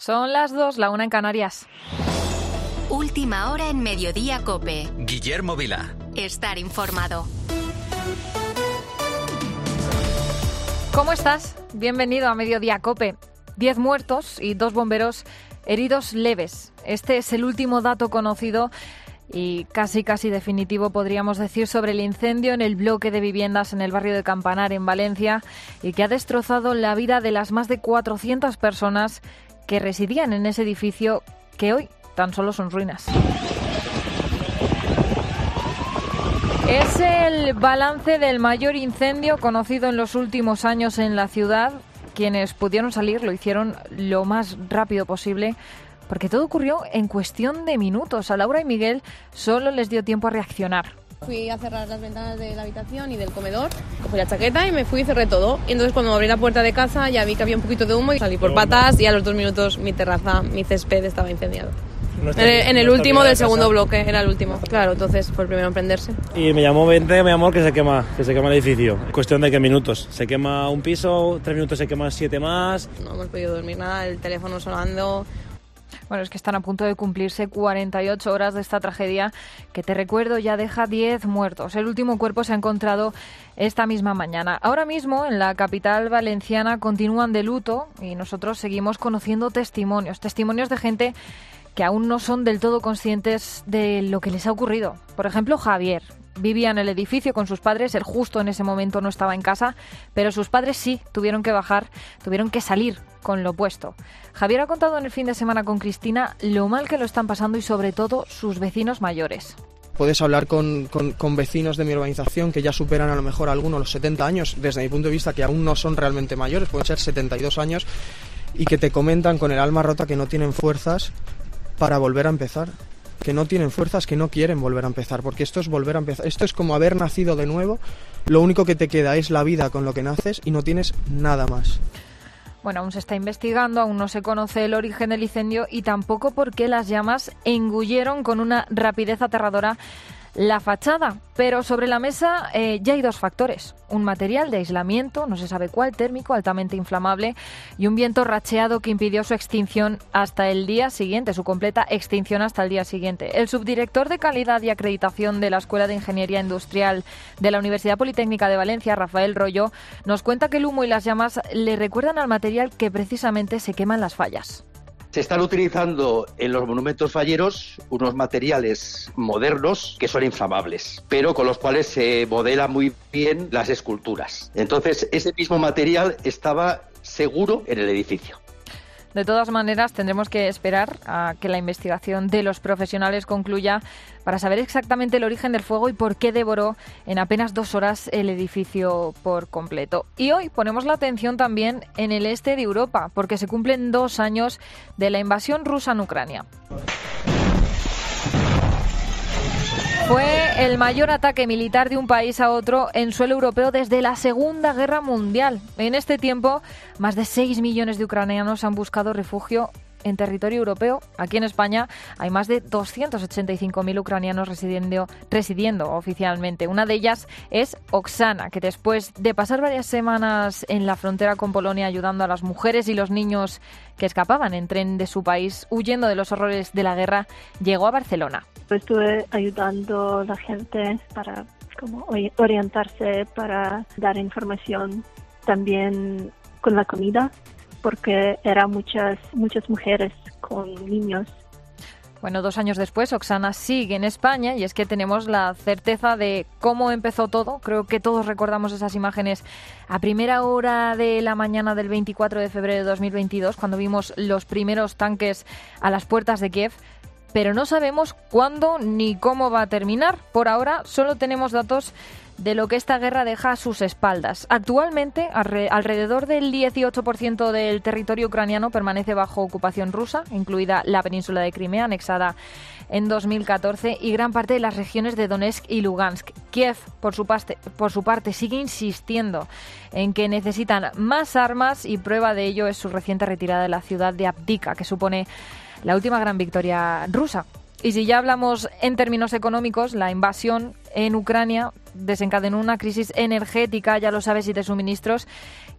Son las dos, la una en Canarias. Última hora en Mediodía Cope. Guillermo Vila. Estar informado. ¿Cómo estás? Bienvenido a Mediodía Cope. Diez muertos y dos bomberos heridos leves. Este es el último dato conocido y casi casi definitivo podríamos decir sobre el incendio en el bloque de viviendas en el barrio de Campanar en Valencia y que ha destrozado la vida de las más de 400 personas que residían en ese edificio que hoy tan solo son ruinas. Es el balance del mayor incendio conocido en los últimos años en la ciudad. Quienes pudieron salir lo hicieron lo más rápido posible porque todo ocurrió en cuestión de minutos. A Laura y Miguel solo les dio tiempo a reaccionar. Fui a cerrar las ventanas de la habitación y del comedor, cogí la chaqueta y me fui y cerré todo. Y entonces cuando abrí la puerta de casa ya vi que había un poquito de humo y salí por patas y a los dos minutos mi terraza, mi césped estaba incendiado. en, el último del segundo bloque, era el último. Claro, entonces fue el primero en prenderse. Y me llamó 20, me llamó que se quema, que se quema el edificio. Cuestión de qué minutos. Se quema un piso, tres minutos se queman siete más. No hemos podido dormir nada, el teléfono sonando, bueno, es que están a punto de cumplirse 48 horas de esta tragedia que te recuerdo ya deja 10 muertos. El último cuerpo se ha encontrado esta misma mañana. Ahora mismo en la capital valenciana continúan de luto y nosotros seguimos conociendo testimonios, testimonios de gente que aún no son del todo conscientes de lo que les ha ocurrido. Por ejemplo, Javier, vivía en el edificio con sus padres, él justo en ese momento no estaba en casa, pero sus padres sí tuvieron que bajar, tuvieron que salir con lo puesto. Javier ha contado en el fin de semana con Cristina lo mal que lo están pasando y sobre todo sus vecinos mayores. Puedes hablar con, vecinos de mi urbanización que ya superan a lo mejor algunos los 70 años, desde mi punto de vista que aún no son realmente mayores, pueden ser 72 años, y que te comentan con el alma rota que no tienen fuerzas para volver a empezar que no tienen fuerzas, que no quieren volver a empezar, porque esto es volver a empezar, esto es como haber nacido de nuevo, lo único que te queda es la vida con lo que naces y no tienes nada más. Bueno, aún se está investigando, aún no se conoce el origen del incendio y tampoco por qué las llamas engulleron con una rapidez aterradora la fachada. Pero sobre la mesa eh, ya hay dos factores. Un material de aislamiento, no se sabe cuál, térmico, altamente inflamable, y un viento racheado que impidió su extinción hasta el día siguiente, su completa extinción hasta el día siguiente. El subdirector de calidad y acreditación de la Escuela de Ingeniería Industrial de la Universidad Politécnica de Valencia, Rafael Rollo, nos cuenta que el humo y las llamas le recuerdan al material que precisamente se quema en las fallas. Se están utilizando en los monumentos falleros unos materiales modernos que son inflamables, pero con los cuales se modela muy bien las esculturas. Entonces, ese mismo material estaba seguro en el edificio. De todas maneras, tendremos que esperar a que la investigación de los profesionales concluya para saber exactamente el origen del fuego y por qué devoró en apenas dos horas el edificio por completo. Y hoy ponemos la atención también en el este de Europa, porque se cumplen dos años de la invasión rusa en Ucrania. Fue el mayor ataque militar de un país a otro en suelo europeo desde la Segunda Guerra Mundial. En este tiempo, más de 6 millones de ucranianos han buscado refugio en territorio europeo. Aquí en España hay más de 285.000 ucranianos residiendo, residiendo oficialmente. Una de ellas es Oksana, que después de pasar varias semanas en la frontera con Polonia ayudando a las mujeres y los niños que escapaban en tren de su país huyendo de los horrores de la guerra, llegó a Barcelona. Estuve ayudando a la gente para como orientarse, para dar información, también con la comida, porque eran muchas, muchas mujeres con niños bueno, dos años después, Oxana sigue en España y es que tenemos la certeza de cómo empezó todo. Creo que todos recordamos esas imágenes a primera hora de la mañana del 24 de febrero de 2022, cuando vimos los primeros tanques a las puertas de Kiev pero no sabemos cuándo ni cómo va a terminar. Por ahora solo tenemos datos de lo que esta guerra deja a sus espaldas. Actualmente, alrededor del 18% del territorio ucraniano permanece bajo ocupación rusa, incluida la península de Crimea, anexada en 2014, y gran parte de las regiones de Donetsk y Lugansk. Kiev, por su, por su parte, sigue insistiendo en que necesitan más armas y prueba de ello es su reciente retirada de la ciudad de Abdika, que supone la última gran victoria rusa. Y si ya hablamos en términos económicos, la invasión en Ucrania desencadenó una crisis energética, ya lo sabes, y de suministros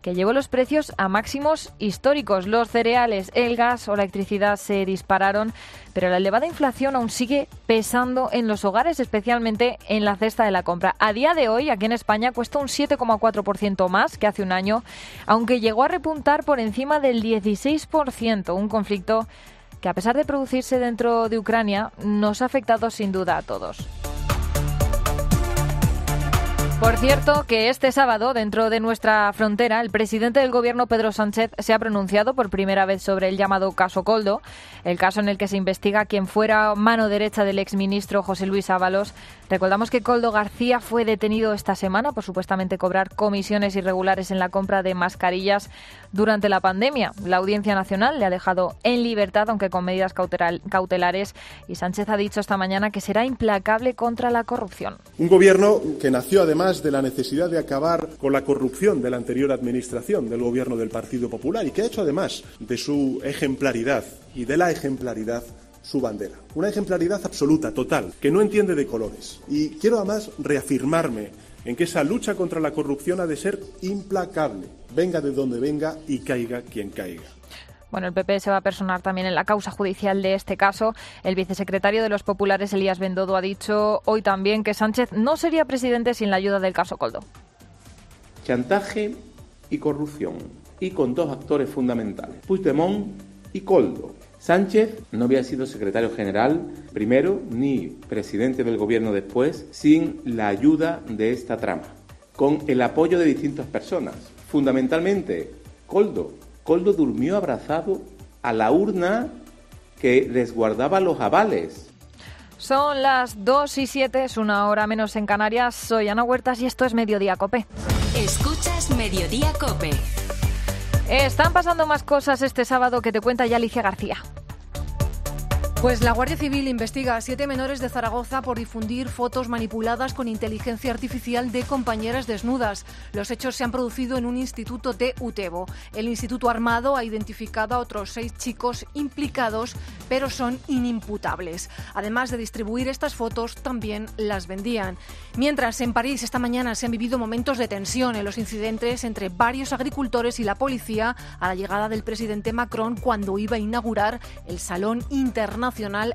que llevó los precios a máximos históricos. Los cereales, el gas o la electricidad se dispararon, pero la elevada inflación aún sigue pesando en los hogares, especialmente en la cesta de la compra. A día de hoy, aquí en España, cuesta un 7,4% más que hace un año, aunque llegó a repuntar por encima del 16%, un conflicto que a pesar de producirse dentro de Ucrania, nos ha afectado sin duda a todos. Por cierto, que este sábado, dentro de nuestra frontera, el presidente del gobierno, Pedro Sánchez, se ha pronunciado por primera vez sobre el llamado caso Coldo, el caso en el que se investiga quién fuera mano derecha del exministro José Luis Ábalos. Recordamos que Coldo García fue detenido esta semana por supuestamente cobrar comisiones irregulares en la compra de mascarillas durante la pandemia. La Audiencia Nacional le ha dejado en libertad, aunque con medidas cautelares, y Sánchez ha dicho esta mañana que será implacable contra la corrupción. Un gobierno que nació además de la necesidad de acabar con la corrupción de la anterior administración del gobierno del Partido Popular y que ha hecho además de su ejemplaridad y de la ejemplaridad su bandera. Una ejemplaridad absoluta, total, que no entiende de colores. Y quiero además reafirmarme en que esa lucha contra la corrupción ha de ser implacable, venga de donde venga y caiga quien caiga. Bueno, el PP se va a personar también en la causa judicial de este caso. El vicesecretario de los populares, Elías Bendodo, ha dicho hoy también que Sánchez no sería presidente sin la ayuda del caso Coldo. Chantaje y corrupción, y con dos actores fundamentales, Puigdemont y Coldo. Sánchez no había sido secretario general primero ni presidente del gobierno después sin la ayuda de esta trama, con el apoyo de distintas personas, fundamentalmente Coldo, Coldo durmió abrazado a la urna que resguardaba los avales. Son las 2 y 7, es una hora menos en Canarias. Soy Ana Huertas y esto es Mediodía Cope. Escuchas Mediodía Cope. Están pasando más cosas este sábado que te cuenta ya Alicia García. Pues la Guardia Civil investiga a siete menores de Zaragoza por difundir fotos manipuladas con inteligencia artificial de compañeras desnudas. Los hechos se han producido en un instituto de Utebo. El Instituto Armado ha identificado a otros seis chicos implicados, pero son inimputables. Además de distribuir estas fotos, también las vendían. Mientras en París esta mañana se han vivido momentos de tensión en los incidentes entre varios agricultores y la policía a la llegada del presidente Macron cuando iba a inaugurar el Salón Internacional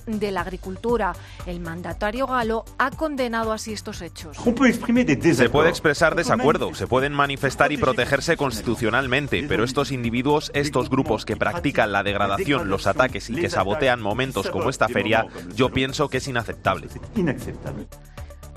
de la Agricultura. El mandatario galo ha condenado así estos hechos. Se puede expresar desacuerdo, se pueden manifestar y protegerse constitucionalmente, pero estos individuos, estos grupos que practican la degradación, los ataques y que sabotean momentos como esta feria, yo pienso que es inaceptable.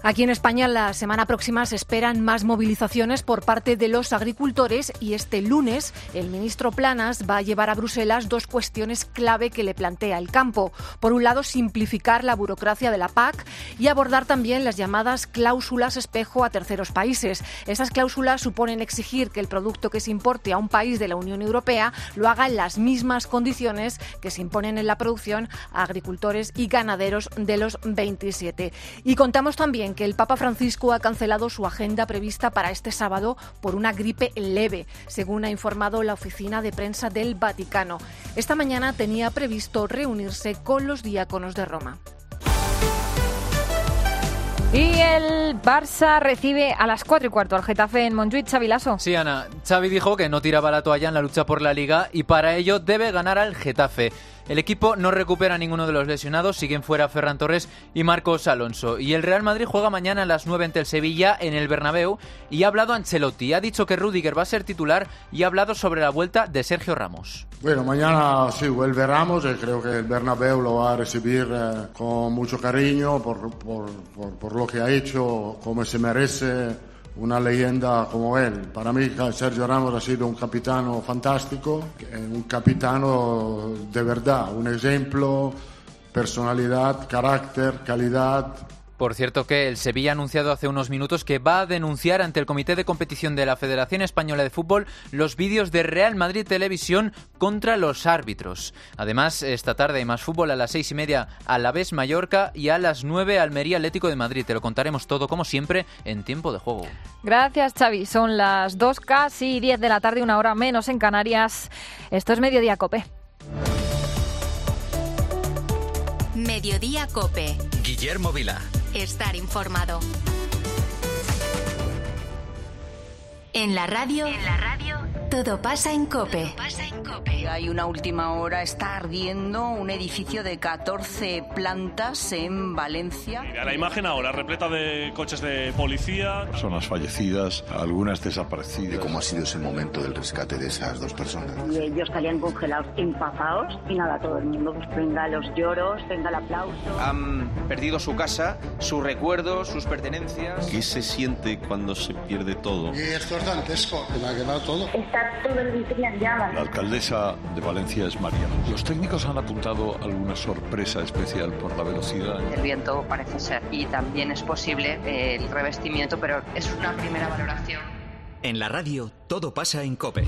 Aquí en España la semana próxima se esperan más movilizaciones por parte de los agricultores y este lunes el ministro Planas va a llevar a Bruselas dos cuestiones clave que le plantea el campo. Por un lado, simplificar la burocracia de la PAC y abordar también las llamadas cláusulas espejo a terceros países. Esas cláusulas suponen exigir que el producto que se importe a un país de la Unión Europea lo haga en las mismas condiciones que se imponen en la producción a agricultores y ganaderos de los 27. Y contamos también que el Papa Francisco ha cancelado su agenda prevista para este sábado por una gripe leve, según ha informado la oficina de prensa del Vaticano. Esta mañana tenía previsto reunirse con los diáconos de Roma. Y el Barça recibe a las 4 y cuarto al Getafe en Montjuic, Xavi Lasso. Sí, Ana. Xavi dijo que no tiraba la toalla en la lucha por la Liga y para ello debe ganar al Getafe. El equipo no recupera a ninguno de los lesionados, siguen fuera Ferran Torres y Marcos Alonso. Y el Real Madrid juega mañana a las 9 ante el Sevilla en el Bernabéu y ha hablado Ancelotti. Ha dicho que Rudiger va a ser titular y ha hablado sobre la vuelta de Sergio Ramos. Bueno, mañana sí vuelve Ramos y creo que el Bernabéu lo va a recibir eh, con mucho cariño por, por, por lo que ha hecho, como se merece una leyenda como él. Para mí Sergio Ramos ha sido un capitano fantástico, un capitano de verdad, un ejemplo, personalidad, carácter, calidad, por cierto que el Sevilla ha anunciado hace unos minutos que va a denunciar ante el Comité de Competición de la Federación Española de Fútbol los vídeos de Real Madrid Televisión contra los árbitros. Además, esta tarde hay más fútbol a las seis y media a la vez Mallorca y a las nueve Almería Atlético de Madrid. Te lo contaremos todo como siempre en tiempo de juego. Gracias Xavi. Son las dos casi diez de la tarde, una hora menos en Canarias. Esto es Mediodía Cope. Mediodía Cope. Guillermo Vila estar informado. En la radio, en la radio, todo pasa en Cope. Hay una última hora, está ardiendo un edificio de 14 plantas en Valencia. Mira la imagen ahora, repleta de coches de policía. Personas fallecidas, algunas desaparecidas. ¿Y cómo ha sido ese momento del rescate de esas dos personas? Y ellos estarían congelados, empazados, y nada, todo el mundo, pues venga los lloros, venga el aplauso. Han perdido su casa, sus recuerdos, sus pertenencias. ¿Qué se siente cuando se pierde todo? Y esto es todo. Está todo el edificio en llamas. La alcaldesa de Valencia es Mariano. Los técnicos han apuntado alguna sorpresa especial por la velocidad. El viento parece ser y también es posible el revestimiento, pero es una primera valoración. En la radio, todo pasa en COPE.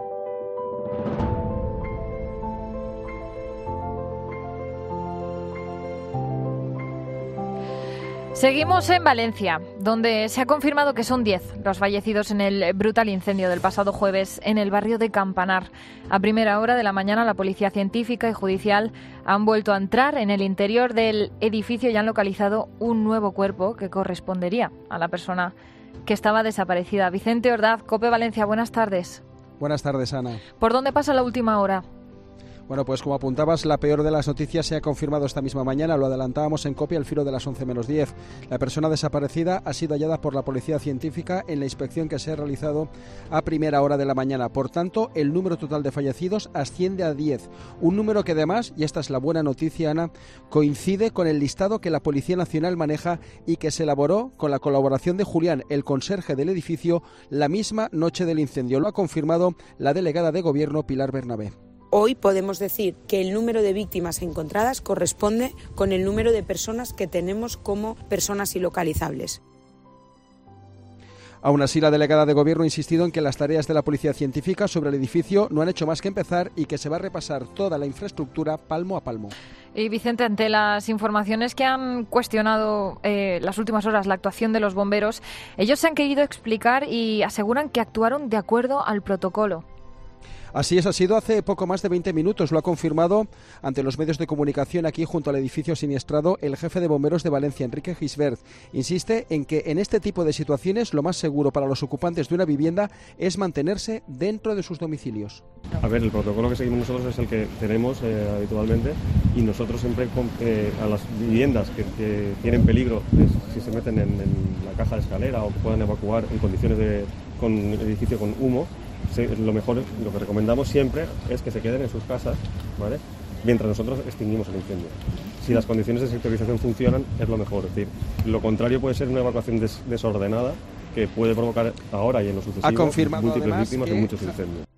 Seguimos en Valencia, donde se ha confirmado que son 10 los fallecidos en el brutal incendio del pasado jueves en el barrio de Campanar. A primera hora de la mañana, la policía científica y judicial han vuelto a entrar en el interior del edificio y han localizado un nuevo cuerpo que correspondería a la persona que estaba desaparecida. Vicente Ordaz, Cope Valencia, buenas tardes. Buenas tardes, Ana. ¿Por dónde pasa la última hora? Bueno, pues como apuntabas, la peor de las noticias se ha confirmado esta misma mañana. Lo adelantábamos en copia al filo de las 11 menos 10. La persona desaparecida ha sido hallada por la policía científica en la inspección que se ha realizado a primera hora de la mañana. Por tanto, el número total de fallecidos asciende a 10. Un número que además, y esta es la buena noticia, Ana, coincide con el listado que la Policía Nacional maneja y que se elaboró con la colaboración de Julián, el conserje del edificio, la misma noche del incendio. Lo ha confirmado la delegada de Gobierno Pilar Bernabé. Hoy podemos decir que el número de víctimas encontradas corresponde con el número de personas que tenemos como personas ilocalizables. Aún así, la delegada de Gobierno ha insistido en que las tareas de la Policía Científica sobre el edificio no han hecho más que empezar y que se va a repasar toda la infraestructura palmo a palmo. Y Vicente, ante las informaciones que han cuestionado eh, las últimas horas la actuación de los bomberos, ellos se han querido explicar y aseguran que actuaron de acuerdo al protocolo. Así es, ha sido hace poco más de 20 minutos. Lo ha confirmado ante los medios de comunicación aquí junto al edificio siniestrado el jefe de bomberos de Valencia, Enrique Gisbert. Insiste en que en este tipo de situaciones lo más seguro para los ocupantes de una vivienda es mantenerse dentro de sus domicilios. A ver, el protocolo que seguimos nosotros es el que tenemos eh, habitualmente y nosotros siempre eh, a las viviendas que, tienen peligro, si se meten en, en, la caja de escalera o que puedan evacuar en condiciones de con edificio con humo, lo mejor, lo que recomendamos siempre es que se queden en sus casas, ¿vale? Mientras nosotros extinguimos el incendio. Si las condiciones de sectorización funcionan, es lo mejor. Es decir, lo contrario puede ser una evacuación des desordenada que puede provocar ahora y en los sucesivos múltiples víctimas de muchos incendios.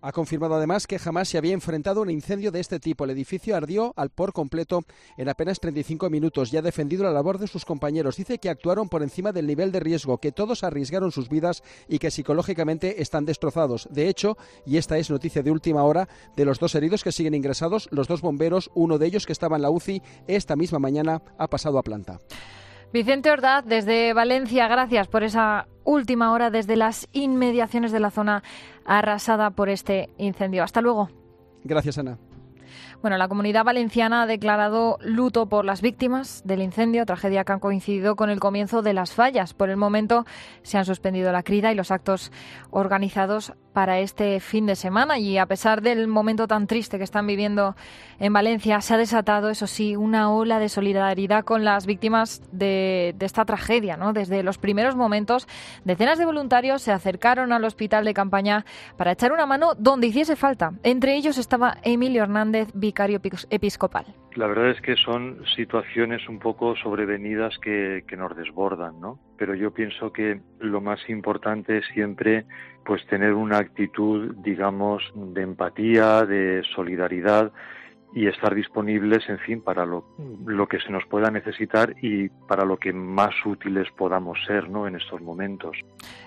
Ha confirmado además que jamás se había enfrentado a un incendio de este tipo. El edificio ardió al por completo en apenas 35 minutos y ha defendido la labor de sus compañeros. Dice que actuaron por encima del nivel de riesgo, que todos arriesgaron sus vidas y que psicológicamente están destrozados. De hecho, y esta es noticia de última hora, de los dos heridos que siguen ingresados, los dos bomberos, uno de ellos que estaba en la UCI, esta misma mañana ha pasado a planta. Vicente Ordaz, desde Valencia, gracias por esa última hora desde las inmediaciones de la zona arrasada por este incendio. Hasta luego. Gracias, Ana. Bueno, la comunidad valenciana ha declarado luto por las víctimas del incendio, tragedia que ha coincidido con el comienzo de las fallas. Por el momento se han suspendido la crida y los actos organizados para este fin de semana y a pesar del momento tan triste que están viviendo en Valencia, se ha desatado, eso sí, una ola de solidaridad con las víctimas de, esta tragedia. Desde los primeros momentos, decenas de voluntarios se acercaron al hospital de campaña para echar una mano donde hiciese falta. Entre ellos estaba Emilio Hernández, episcopal. La verdad es que son situaciones un poco sobrevenidas que, que, nos desbordan, ¿no? Pero yo pienso que lo más importante es siempre pues tener una actitud, digamos, de empatía, de solidaridad y estar disponibles, en fin, para lo, lo, que se nos pueda necesitar y para lo que más útiles podamos ser ¿no? en estos momentos.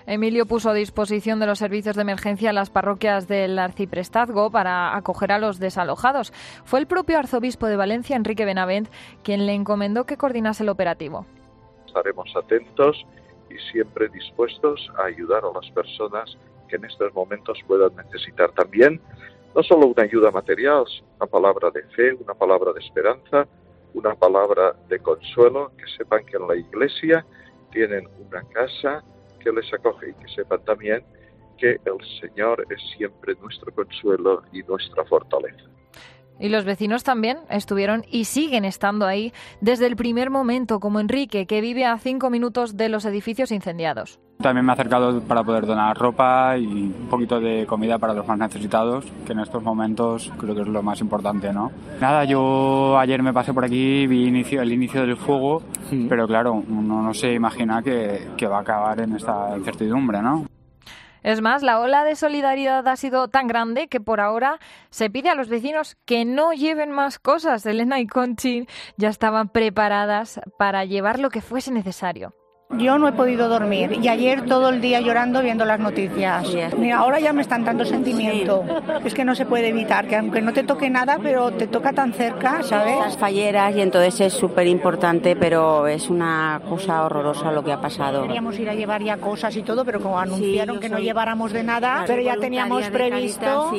Emilio puso a disposición de los servicios de emergencia las parroquias del arciprestazgo para acoger a los desalojados. Fue el propio arzobispo de Valencia, Enrique Benavent, quien le encomendó que coordinase el operativo. Estaremos atentos y siempre dispuestos a ayudar a las personas que en estos momentos puedan necesitar también no solo una ayuda material, una palabra de fe, una palabra de esperanza, una palabra de consuelo, que sepan que en la iglesia tienen una casa que les acoge y que sepan también que el Señor es siempre nuestro consuelo y nuestra fortaleza. Y los vecinos también estuvieron y siguen estando ahí desde el primer momento, como Enrique, que vive a cinco minutos de los edificios incendiados. También me he acercado para poder donar ropa y un poquito de comida para los más necesitados, que en estos momentos creo que es lo más importante, ¿no? Nada, yo ayer me pasé por aquí, vi inicio, el inicio del fuego, pero claro, uno no se imagina que, que va a acabar en esta incertidumbre, ¿no? Es más, la ola de solidaridad ha sido tan grande que por ahora se pide a los vecinos que no lleven más cosas. Elena y Conchi ya estaban preparadas para llevar lo que fuese necesario. Yo no he podido dormir y ayer todo el día llorando viendo las noticias. Mira, ahora ya me están dando sentimiento. Es que no se puede evitar, que aunque no te toque nada, pero te toca tan cerca, ¿sabes? Las falleras y entonces es súper importante, pero es una cosa horrorosa lo que ha pasado. Queríamos ir a llevar ya cosas y todo, pero como anunciaron que no lleváramos de nada, pero ya teníamos previsto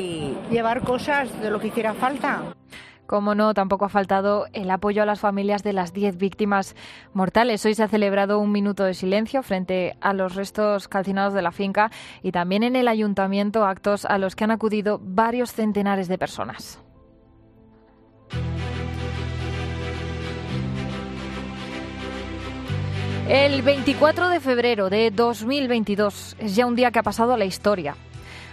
llevar cosas de lo que hiciera falta. Como no, tampoco ha faltado el apoyo a las familias de las 10 víctimas mortales. Hoy se ha celebrado un minuto de silencio frente a los restos calcinados de la finca y también en el ayuntamiento actos a los que han acudido varios centenares de personas. El 24 de febrero de 2022 es ya un día que ha pasado a la historia.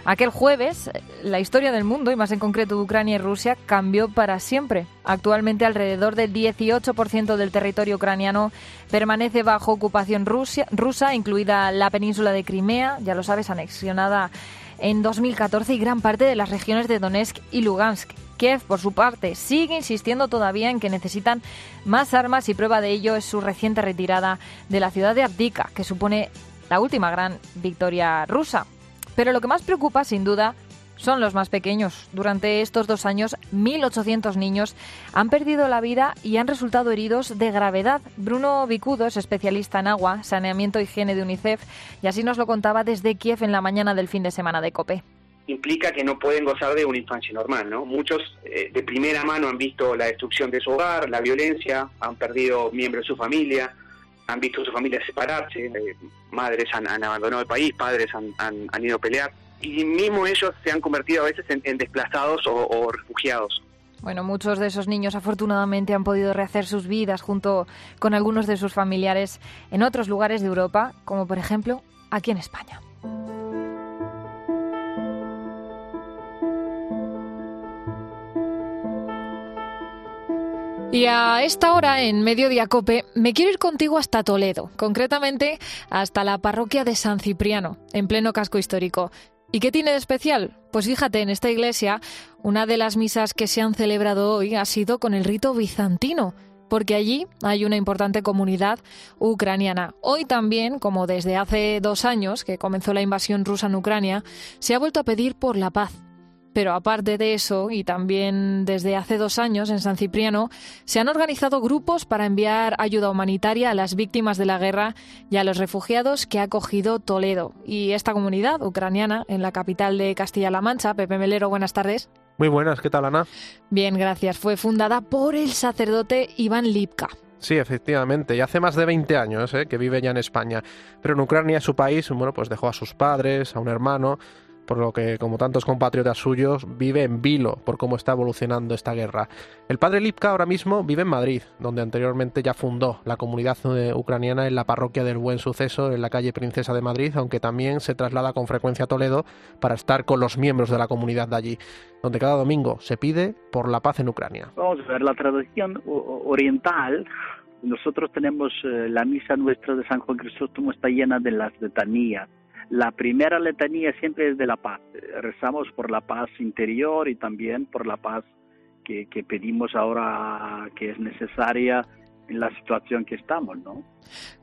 Aquel jueves, la historia del mundo, y más en concreto de Ucrania y Rusia, cambió para siempre. Actualmente, alrededor del 18% del territorio ucraniano permanece bajo ocupación rusa, incluida la península de Crimea, ya lo sabes, anexionada en 2014, y gran parte de las regiones de Donetsk y Lugansk. Kiev, por su parte, sigue insistiendo todavía en que necesitan más armas y prueba de ello es su reciente retirada de la ciudad de Abdika, que supone la última gran victoria rusa. Pero lo que más preocupa, sin duda, son los más pequeños. Durante estos dos años, 1.800 niños han perdido la vida y han resultado heridos de gravedad. Bruno Vicudo es especialista en agua, saneamiento y higiene de UNICEF y así nos lo contaba desde Kiev en la mañana del fin de semana de COPE implica que no pueden gozar de una infancia normal, ¿no? Muchos eh, de primera mano han visto la destrucción de su hogar, la violencia, han perdido miembros de su familia, han visto a su familia separarse, eh, madres han, abandonado el país, padres han, ido a pelear, y mismo ellos se han convertido a veces en, desplazados o, refugiados. Bueno, muchos de esos niños afortunadamente han podido rehacer sus vidas junto con algunos de sus familiares en otros lugares de Europa, como por ejemplo aquí en España. Y a esta hora, en Mediodía Cope, me quiero ir contigo hasta Toledo, concretamente hasta la parroquia de San Cipriano, en pleno casco histórico. ¿Y qué tiene de especial? Pues fíjate, en esta iglesia, una de las misas que se han celebrado hoy ha sido con el rito bizantino, porque allí hay una importante comunidad ucraniana. Hoy también, como desde hace dos años que comenzó la invasión rusa en Ucrania, se ha vuelto a pedir por la paz pero aparte de eso, y también desde hace dos años en San Cipriano, se han organizado grupos para enviar ayuda humanitaria a las víctimas de la guerra y a los refugiados que ha acogido Toledo. Y esta comunidad ucraniana en la capital de Castilla-La Mancha, Pepe Melero, buenas tardes. Muy buenas, ¿qué tal Ana? Bien, gracias. Fue fundada por el sacerdote Iván Lipka. Sí, efectivamente, y hace más de 20 años ¿eh? que vive ya en España. Pero en Ucrania, su país, bueno, pues dejó a sus padres, a un hermano, por lo que, como tantos compatriotas suyos, vive en vilo por cómo está evolucionando esta guerra. El padre Lipka ahora mismo vive en Madrid, donde anteriormente ya fundó la comunidad eh, ucraniana en la parroquia del Buen Suceso, en la calle Princesa de Madrid, aunque también se traslada con frecuencia a Toledo para estar con los miembros de la comunidad de allí, donde cada domingo se pide por la paz en Ucrania. Vamos a ver, la tradición oriental nosotros tenemos eh, la misa nuestra de San Juan Crisóstomo está llena de las letanías la primera letanía siempre es de la paz. Rezamos por la paz interior y también por la paz que, que pedimos ahora que es necesaria la situación que estamos, ¿no?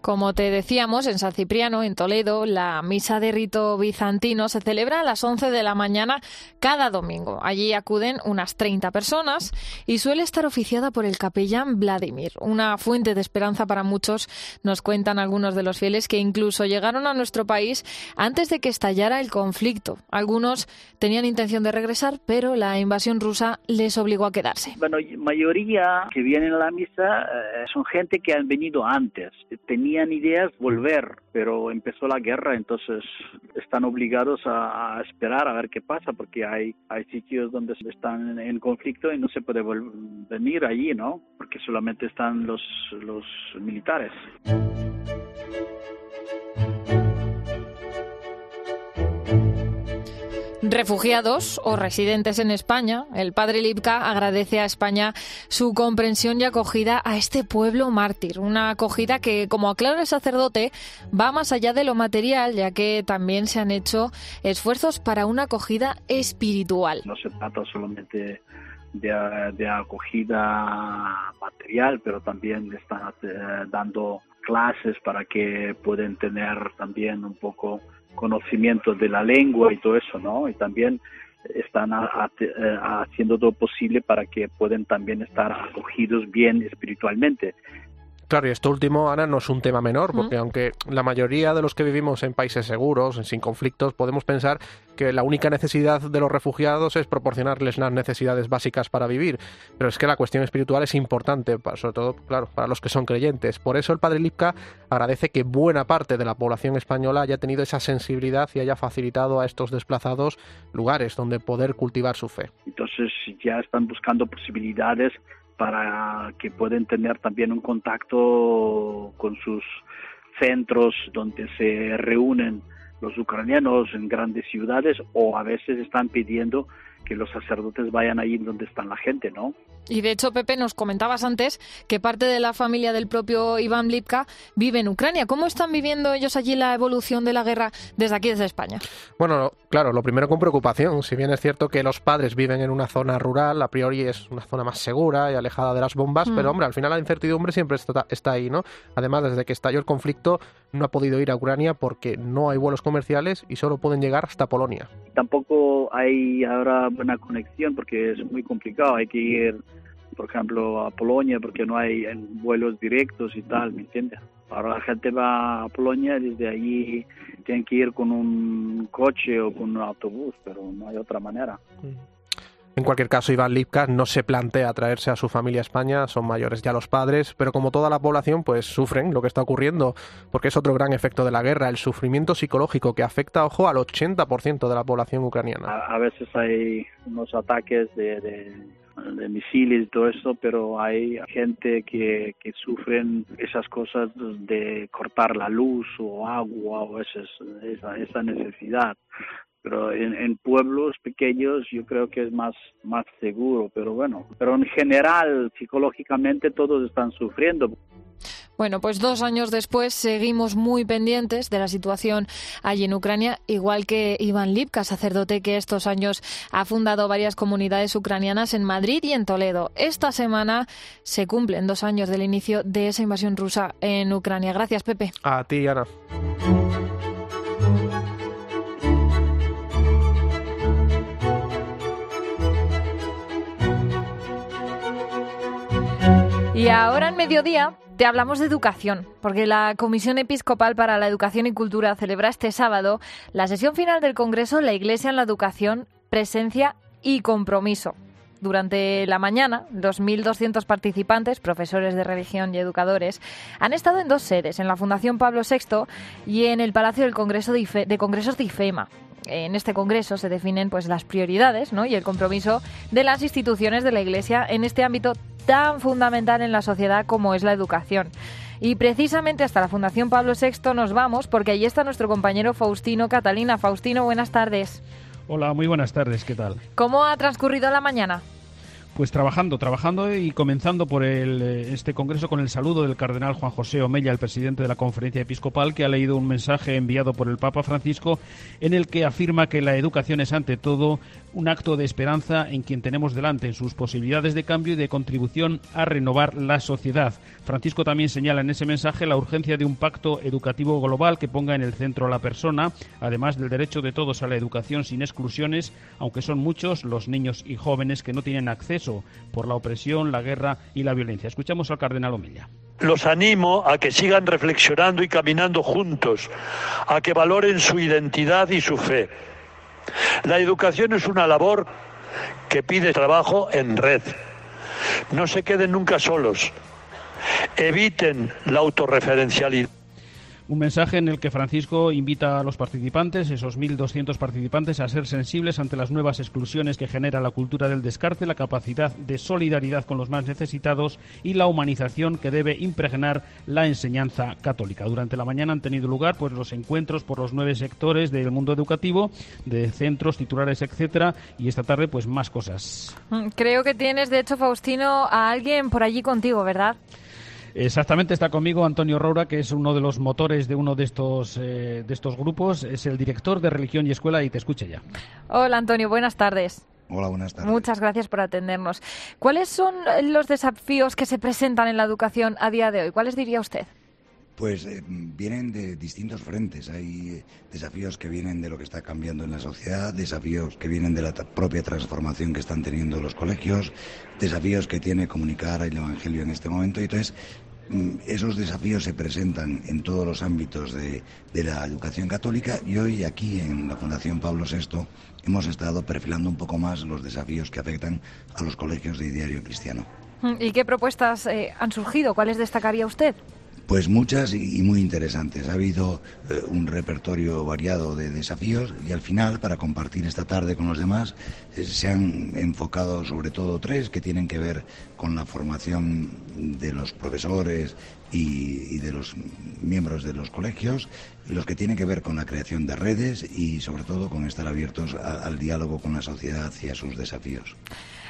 Como te decíamos, en San Cipriano, en Toledo, la misa de rito bizantino se celebra a las 11 de la mañana cada domingo. Allí acuden unas 30 personas y suele estar oficiada por el capellán Vladimir, una fuente de esperanza para muchos. Nos cuentan algunos de los fieles que incluso llegaron a nuestro país antes de que estallara el conflicto. Algunos tenían intención de regresar, pero la invasión rusa les obligó a quedarse. Bueno, mayoría que vienen a la misa eh, son gente que han venido antes tenían ideas volver, pero empezó la guerra, entonces están obligados a, esperar a ver qué pasa, porque hay, hay sitios donde están en, conflicto y no se puede venir allí, ¿no? Porque solamente están los, los militares. Refugiados o residentes en España. El padre Lipka agradece a España su comprensión y acogida a este pueblo mártir. Una acogida que, como aclara el sacerdote, va más allá de lo material, ya que también se han hecho esfuerzos para una acogida espiritual. No se trata solamente de, acogida material, pero también están eh, dando clases para que puedan tener también un poco conocimiento de la lengua y todo eso, ¿no? Y también están eh, haciendo todo posible para que puedan también estar acogidos bien espiritualmente. Claro, y esto último, Ana, no es un tema menor, porque aunque la mayoría de los que vivimos en países seguros, sin conflictos, podemos pensar que la única necesidad de los refugiados es proporcionarles las necesidades básicas para vivir. Pero es que la cuestión espiritual es importante, sobre todo, claro, para los que son creyentes. Por eso el padre Lipka agradece que buena parte de la población española haya tenido esa sensibilidad y haya facilitado a estos desplazados lugares donde poder cultivar su fe. Entonces ya están buscando posibilidades para que puedan tener también un contacto con sus centros donde se reúnen los ucranianos en grandes ciudades o a veces están pidiendo que los sacerdotes vayan ahí donde están la gente, ¿no? Y de hecho, Pepe, nos comentabas antes que parte de la familia del propio Iván Lipka vive en Ucrania. ¿Cómo están viviendo ellos allí la evolución de la guerra desde aquí, desde España? Bueno, claro, lo primero con preocupación. Si bien es cierto que los padres viven en una zona rural, a priori es una zona más segura y alejada de las bombas, pero mm. hombre, al final la incertidumbre siempre está, está ahí, ¿no? Además, desde que estalló el conflicto, no ha podido ir a Ucrania porque no hay vuelos comerciales y solo pueden llegar hasta Polonia. Tampoco hay ahora buena conexión porque es muy complicado. Hay que ir por ejemplo, a Polonia porque no hay vuelos directos y tal, ¿me entiendes? Ahora la gente va a Polonia desde allí tienen que ir con un coche o con un autobús, pero no hay otra manera. En cualquier caso, Iván Lipka no se plantea traerse a su familia a España, son mayores ya los padres, pero como toda la población, pues sufren lo que está ocurriendo, porque es otro gran efecto de la guerra, el sufrimiento psicológico que afecta, ojo, al 80% de la población ucraniana. A, veces hay unos ataques de de misiles y todo eso, pero hay gente que, que sufren esas cosas de cortar la luz o agua o esa, esa necesidad pero en, en, pueblos pequeños yo creo que es más más seguro pero bueno pero en general psicológicamente todos están sufriendo bueno, pues dos años después seguimos muy pendientes de la situación allí en Ucrania, igual que Iván Lipka, sacerdote que estos años ha fundado varias comunidades ucranianas en Madrid y en Toledo. Esta semana se cumplen dos años del inicio de esa invasión rusa en Ucrania. Gracias, Pepe. A ti, Ana. Y ahora en mediodía te hablamos de educación, porque la Comisión Episcopal para la Educación y Cultura celebra este sábado la sesión final del Congreso La Iglesia en la Educación, Presencia y Compromiso. Durante la mañana, 2.200 participantes, profesores de religión y educadores, han estado en dos sedes, en la Fundación Pablo VI y en el Palacio del Congreso de, de Congresos de IFEMA en este congreso se definen pues las prioridades ¿no? y el compromiso de las instituciones de la Iglesia en este ámbito tan fundamental en la sociedad como es la educación. Y precisamente hasta la Fundación Pablo VI nos vamos porque allí está nuestro compañero Faustino Catalina. Faustino, buenas tardes. Hola, muy buenas tardes, ¿qué tal? ¿Cómo ha transcurrido la mañana? Pues trabajando, trabajando y comenzando por el, eh, este congreso con el saludo del cardenal Juan José Omella, el presidente de la conferencia episcopal, que ha leído un mensaje enviado por el Papa Francisco en el que afirma que la educación es ante todo un acto de esperanza en quien tenemos delante, en sus posibilidades de cambio y de contribución a renovar la sociedad. Francisco también señala en ese mensaje la urgencia de un pacto educativo global que ponga en el centro a la persona, además del derecho de todos a la educación sin exclusiones, aunque son muchos los niños y jóvenes que no tienen acceso por la opresión, la guerra y la violencia. Escuchamos al cardenal Omilla. Los animo a que sigan reflexionando y caminando juntos, a que valoren su identidad y su fe la educación es una labor que pide trabajo en red. No se queden nunca solos. Eviten la autorreferencialidad. Un mensaje en el que Francisco invita a los participantes, esos 1.200 participantes, a ser sensibles ante las nuevas exclusiones que genera la cultura del descarte, la capacidad de solidaridad con los más necesitados y la humanización que debe impregnar la enseñanza católica. Durante la mañana han tenido lugar pues los encuentros por los nueve sectores del mundo educativo, de centros, titulares, etcétera, y esta tarde pues más cosas. Mm, creo que tienes, de hecho, Faustino, a alguien por allí contigo, ¿verdad? Exactamente, está conmigo Antonio Roura, que es uno de los motores de uno de estos, eh, de estos grupos. Es el director de Religión y Escuela y te escuche ya. Hola Antonio, buenas tardes. Hola, buenas tardes. Muchas gracias por atendernos. ¿Cuáles son los desafíos que se presentan en la educación a día de hoy? ¿Cuáles diría usted? Pues eh, vienen de distintos frentes. Hay eh, desafíos que vienen de lo que está cambiando en la sociedad, desafíos que vienen de la propia transformación que están teniendo los colegios, desafíos que tiene comunicar el Evangelio en este momento. Y entonces esos desafíos se presentan en todos los ámbitos de, la educación católica y hoy aquí en la Fundación Pablo VI hemos estado perfilando un poco más los desafíos que afectan a los colegios de diario cristiano. Mm, ¿Y qué propuestas eh, han surgido? ¿Cuáles destacaría usted? Pues muchas y muy interesantes. Ha habido eh, un repertorio variado de desafíos y al final, para compartir esta tarde con los demás, eh, se han enfocado sobre todo tres que tienen que ver con la formación de los profesores y, de los miembros de los colegios, los que tienen que ver con la creación de redes y sobre todo con estar abiertos al diálogo con la sociedad y a sus desafíos.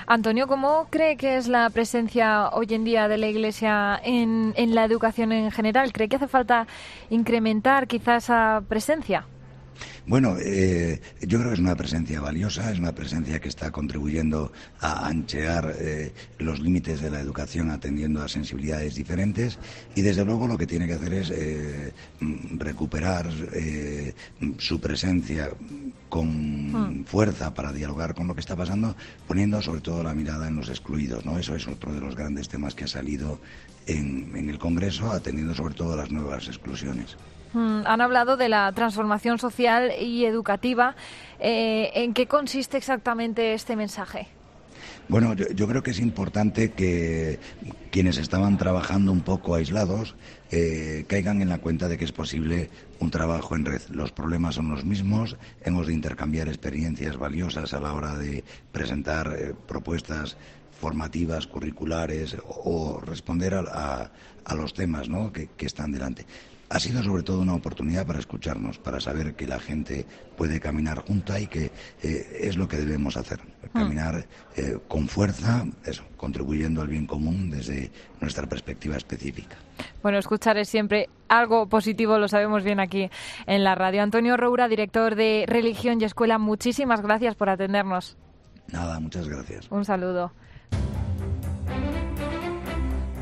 Antonio, ¿cómo cree que es la presencia hoy en día de la Iglesia en, en la educación en general? ¿Cree que hace falta incrementar quizá esa presencia? Bueno, eh, yo creo que es una presencia valiosa, es una presencia que está contribuyendo a anchear eh, los límites de la educación atendiendo a sensibilidades diferentes y desde luego lo que tiene que hacer es eh, recuperar su presencia con hmm. fuerza para dialogar con lo que está pasando, poniendo sobre todo la mirada en los excluidos. ¿no? Eso es otro de los grandes temas que ha salido en, en el Congreso, atendiendo sobre todo a las nuevas exclusiones. Mm, han hablado de la transformación social y educativa. Eh, ¿En qué consiste exactamente este mensaje? Bueno, yo, creo que es importante que quienes estaban trabajando un poco aislados eh, caigan en la cuenta de que es posible un trabajo en red. Los problemas son los mismos, hemos de intercambiar experiencias valiosas a la hora de presentar eh, propuestas formativas, curriculares o, responder a, los temas que, que están delante ha sido sobre todo una oportunidad para escucharnos, para saber que la gente puede caminar junta y que eh, es lo que debemos hacer, hmm. caminar eh, con fuerza, eso, contribuyendo al bien común desde nuestra perspectiva específica. Bueno, escuchar es siempre algo positivo, lo sabemos bien aquí en la radio. Antonio Roura, director de Religión y Escuela, muchísimas gracias por atendernos. Nada, muchas gracias. Un saludo.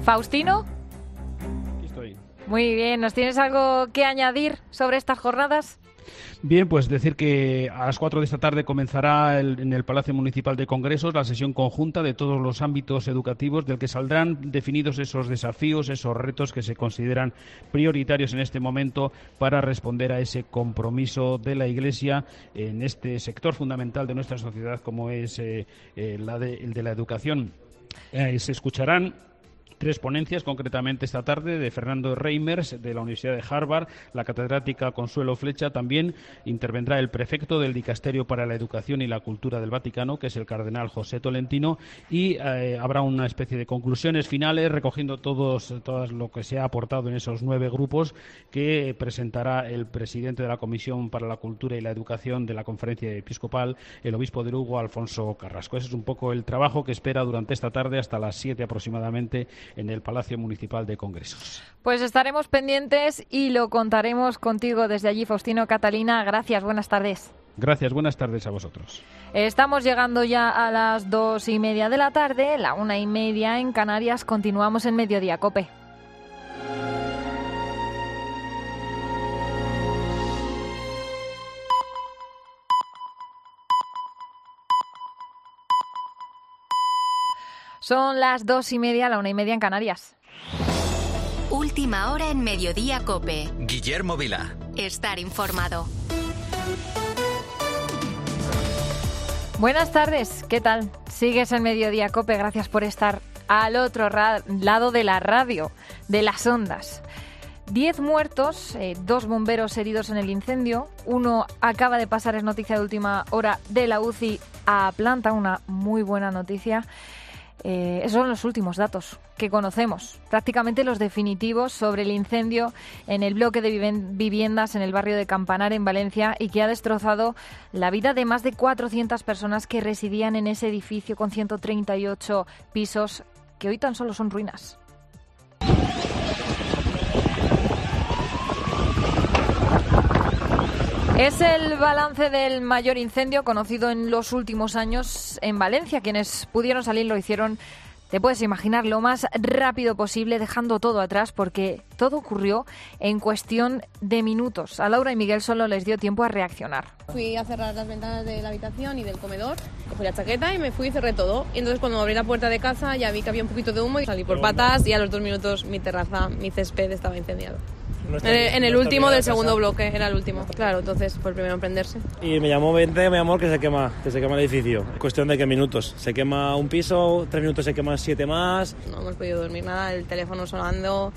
Faustino. Muy bien, ¿nos tienes algo que añadir sobre estas jornadas? Bien, pues decir que a las 4 de esta tarde comenzará en el Palacio Municipal de Congresos la sesión conjunta de todos los ámbitos educativos del que saldrán definidos esos desafíos, esos retos que se consideran prioritarios en este momento para responder a ese compromiso de la Iglesia en este sector fundamental de nuestra sociedad como es eh, eh, el de la educación. Eh, se escucharán tres ponencias, concretamente esta tarde, de Fernando Reimers, de la Universidad de Harvard, la catedrática Consuelo Flecha. También intervendrá el prefecto del Dicasterio para la Educación y la Cultura del Vaticano, que es el cardenal José Tolentino, y eh, habrá una especie de conclusiones finales recogiendo todos, todo lo que se ha aportado en esos nueve grupos que presentará el presidente de la Comisión para la Cultura y la Educación de la Conferencia Episcopal, el obispo de Lugo, Alfonso Carrasco. Ese es un poco el trabajo que espera durante esta tarde hasta las siete aproximadamente en el Palacio Municipal de Congresos. Pues estaremos pendientes y lo contaremos contigo desde allí, Faustino Catalina. Gracias, buenas tardes. Gracias, buenas tardes a vosotros. Estamos llegando ya a las dos y media de la tarde, la una y media en Canarias. Continuamos en Mediodía Cope. Son las dos y media, la una y media en Canarias. Última hora en Mediodía Cope. Guillermo Vila. Estar informado. Buenas tardes, ¿qué tal? Sigues en Mediodía Cope, gracias por estar al otro lado de la radio, de las ondas. Diez muertos, eh, dos bomberos heridos en el incendio, uno acaba de pasar, es noticia de última hora, de la UCI a planta, una muy buena noticia. Eh, esos son los últimos datos que conocemos, prácticamente los definitivos sobre el incendio en el bloque de viviendas en el barrio de Campanar, en Valencia, y que ha destrozado la vida de más de 400 personas que residían en ese edificio con 138 pisos, que hoy tan solo son ruinas. Es el balance del mayor incendio conocido en los últimos años en Valencia. Quienes pudieron salir lo hicieron, te puedes imaginar, lo más rápido posible, dejando todo atrás, porque todo ocurrió en cuestión de minutos. A Laura y Miguel solo les dio tiempo a reaccionar. Fui a cerrar las ventanas de la habitación y del comedor, cogí la chaqueta y me fui y cerré todo. Y entonces cuando abrí la puerta de casa ya vi que había un poquito de humo y salí por patas y a los dos minutos mi terraza, mi césped estaba incendiado en, el último del segundo bloque, era el último. Claro, entonces, por primero prenderse. Y me llamó 20, me llamó que se quema, que se quema el edificio. Cuestión de qué minutos. Se quema un piso, tres minutos se queman siete más. No hemos podido dormir nada, el teléfono sonando,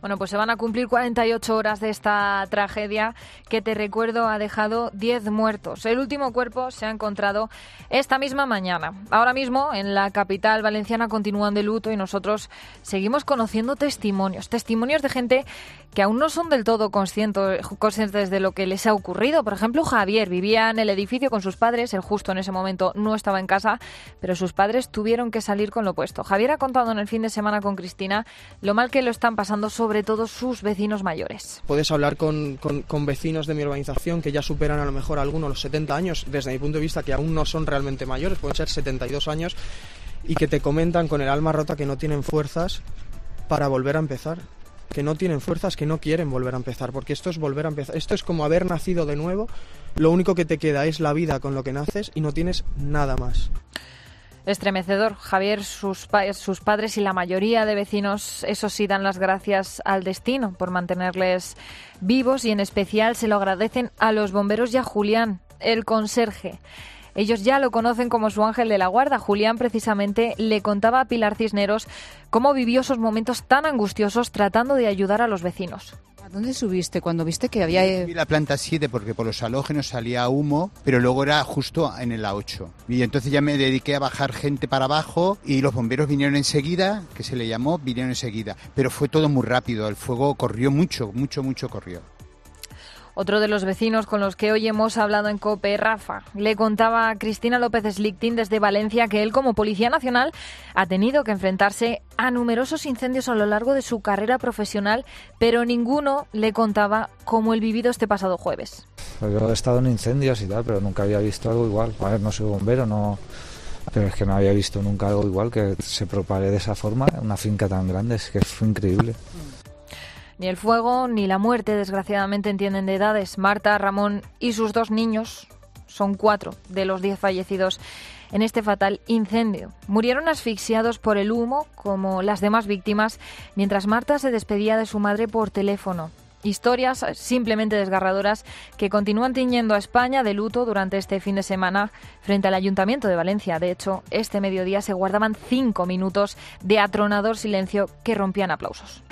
bueno, pues se van a cumplir 48 horas de esta tragedia que, te recuerdo, ha dejado 10 muertos. El último cuerpo se ha encontrado esta misma mañana. Ahora mismo, en la capital valenciana, continúan de luto y nosotros seguimos conociendo testimonios. Testimonios de gente que aún no son del todo conscientes de lo que les ha ocurrido. Por ejemplo, Javier vivía en el edificio con sus padres. Él justo en ese momento no estaba en casa, pero sus padres tuvieron que salir con lo puesto. Javier ha contado en el fin de semana con Cristina lo mal que lo están pasando sobre todo sus vecinos mayores. Puedes hablar con, vecinos de mi urbanización que ya superan a lo mejor algunos los 70 años, desde mi punto de vista que aún no son realmente mayores, pueden ser 72 años, y que te comentan con el alma rota que no tienen fuerzas para volver a empezar que no tienen fuerzas, que no quieren volver a empezar, porque esto es volver a empezar. Esto es como haber nacido de nuevo, lo único que te queda es la vida con lo que naces y no tienes nada más. Estremecedor. Javier, sus, sus padres y la mayoría de vecinos, eso sí, dan las gracias al destino por mantenerles vivos y en especial se lo agradecen a los bomberos y a Julián, el conserje. Ellos ya lo conocen como su ángel de la guarda. Julián precisamente le contaba a Pilar Cisneros cómo vivió esos momentos tan angustiosos tratando de ayudar a los vecinos. ¿A dónde subiste cuando viste que había...? Vi la planta 7 porque por los halógenos salía humo, pero luego era justo en el A8. Y entonces ya me dediqué a bajar gente para abajo y los bomberos vinieron enseguida, que se le llamó, vinieron enseguida. Pero fue todo muy rápido, el fuego corrió mucho, mucho, mucho corrió. Otro de los vecinos con los que hoy hemos hablado en COPE, Rafa, le contaba a Cristina López Slichting desde Valencia que él como Policía Nacional ha tenido que enfrentarse a numerosos incendios a lo largo de su carrera profesional, pero ninguno le contaba cómo el vivido este pasado jueves. Pues yo he estado en incendios y tal, pero nunca había visto algo igual. No soy bombero, no... Pero es que no había visto nunca algo igual que se propague de esa forma, una finca tan grande, es que fue increíble. Ni el fuego ni la muerte, desgraciadamente, entienden de edades. Marta, Ramón y sus dos niños son cuatro de los diez fallecidos en este fatal incendio. Murieron asfixiados por el humo, como las demás víctimas, mientras Marta se despedía de su madre por teléfono. Historias simplemente desgarradoras que continúan tiñendo a España de luto durante este fin de semana frente al Ayuntamiento de Valencia. De hecho, este mediodía se guardaban cinco minutos de atronador silencio que rompían aplausos.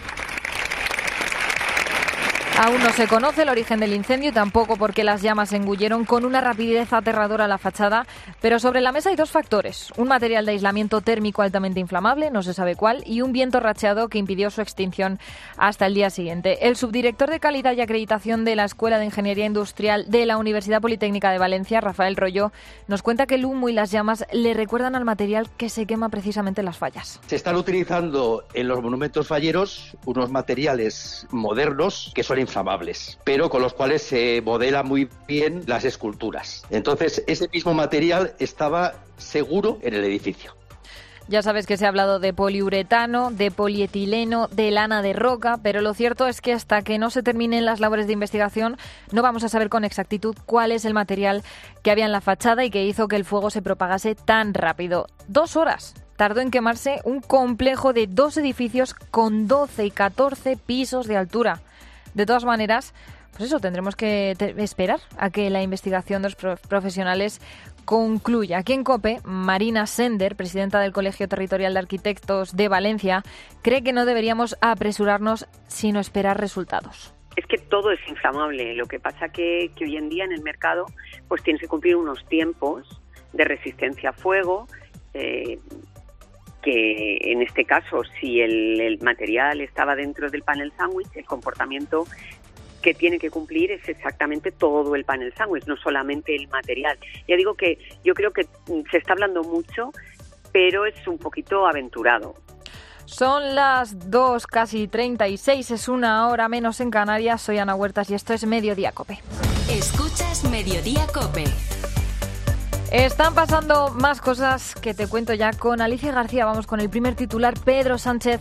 Aún no se conoce el origen del incendio y tampoco porque las llamas engulleron con una rapidez aterradora la fachada, pero sobre la mesa hay dos factores, un material de aislamiento térmico altamente inflamable, no se sabe cuál, y un viento racheado que impidió su extinción hasta el día siguiente. El subdirector de calidad y acreditación de la Escuela de Ingeniería Industrial de la Universidad Politécnica de Valencia, Rafael Rollo, nos cuenta que el humo y las llamas le recuerdan al material que se quema precisamente en las fallas. Se están utilizando en los monumentos falleros unos materiales modernos que son inflamables, pero con los cuales se modela muy bien las esculturas. Entonces, ese mismo material estaba seguro en el edificio. Ya sabes que se ha hablado de poliuretano, de polietileno, de lana de roca, pero lo cierto es que hasta que no se terminen las labores de investigación no vamos a saber con exactitud cuál es el material que había en la fachada y que hizo que el fuego se propagase tan rápido. Dos horas tardó en quemarse un complejo de dos edificios con 12 y 14 pisos de altura. De todas maneras, pues eso, tendremos que esperar a que la investigación de los profesionales concluya. Aquí en COPE, Marina Sender, presidenta del Colegio Territorial de Arquitectos de Valencia, cree que no deberíamos apresurarnos sino esperar resultados es que todo es inflamable. Lo que pasa que, que hoy en día en el mercado pues tienes que cumplir unos tiempos de resistencia a fuego, eh, que en este caso, si el, material estaba dentro del panel sándwich, el comportamiento que tiene que cumplir es exactamente todo el panel sándwich, no solamente el material. Ya digo que yo creo que se está hablando mucho, pero es un poquito aventurado. Son las 2, casi 36, es una hora menos en Canarias. Soy Ana Huertas y esto es Mediodía Cope. Escuchas Mediodía Cope. Están pasando más cosas que te cuento ya con Alicia García. Vamos con el primer titular. Pedro Sánchez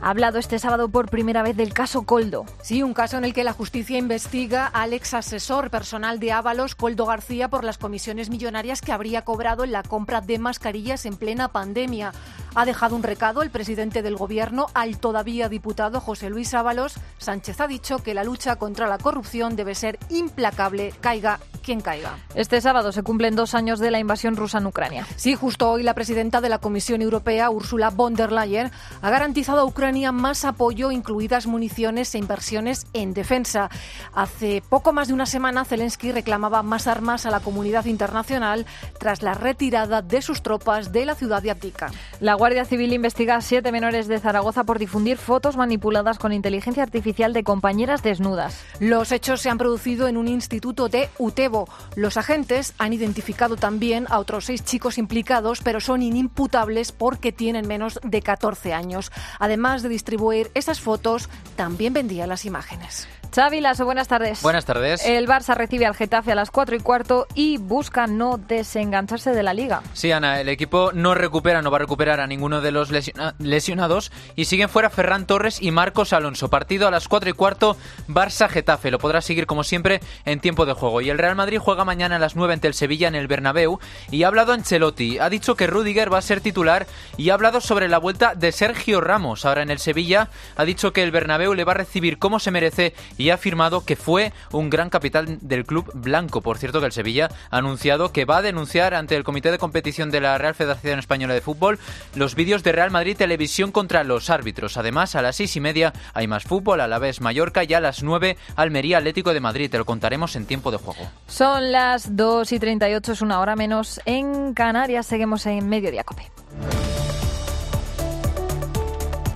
ha hablado este sábado por primera vez del caso Coldo. Sí, un caso en el que la justicia investiga al ex asesor personal de Ábalos, Coldo García, por las comisiones millonarias que habría cobrado en la compra de mascarillas en plena pandemia. Ha dejado un recado el presidente del gobierno al todavía diputado José Luis Ábalos. Sánchez ha dicho que la lucha contra la corrupción debe ser implacable, caiga quien caiga. Este sábado se cumplen dos años de la invasión rusa en Ucrania. Sí, justo hoy la presidenta de la Comisión Europea, Ursula von der Leyen, ha garantizado a Ucrania más apoyo, incluidas municiones e inversiones en defensa. Hace poco más de una semana, Zelensky reclamaba más armas a la comunidad internacional tras la retirada de sus tropas de la ciudad de Abdika. La Guardia Civil investiga a siete menores de Zaragoza por difundir fotos manipuladas con inteligencia artificial de compañeras desnudas. Los hechos se han producido en un instituto de Utebo. Los agentes han identificado también a otros seis chicos implicados, pero son inimputables porque tienen menos de 14 años. Además, de distribuir esas fotos, también vendía las imágenes. Xavi Lasso, buenas tardes. Buenas tardes. El Barça recibe al Getafe a las 4 y cuarto y busca no desengancharse de la liga. Sí, Ana, el equipo no recupera, no va a recuperar a ninguno de los lesionados y siguen fuera Ferran Torres y Marcos Alonso. Partido a las 4 y cuarto, Barça-Getafe. Lo podrá seguir como siempre en tiempo de juego. Y el Real Madrid juega mañana a las 9 ante el Sevilla en el Bernabéu y ha hablado Ancelotti. Ha dicho que Rudiger va a ser titular y ha hablado sobre la vuelta de Sergio Ramos ahora en el Sevilla. Ha dicho que el Bernabéu le va a recibir como se merece y ha afirmado que fue un gran capitán del club blanco. Por cierto, que el Sevilla ha anunciado que va a denunciar ante el Comité de Competición de la Real Federación Española de Fútbol los vídeos de Real Madrid Televisión contra los árbitros. Además, a las seis y media hay más fútbol, a la vez Mallorca y a las nueve Almería Atlético de Madrid. Te lo contaremos en tiempo de juego. Son las 2 y 38, es una hora menos en Canarias. Seguimos en Mediodía Cope.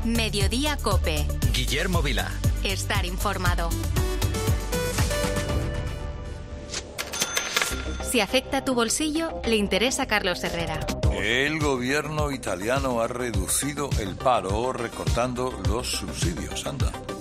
Mediodía Cope. Guillermo Vila. Estar informado. Si afecta tu bolsillo, le interesa a Carlos Herrera. El gobierno italiano ha reducido el paro recortando los subsidios. Anda.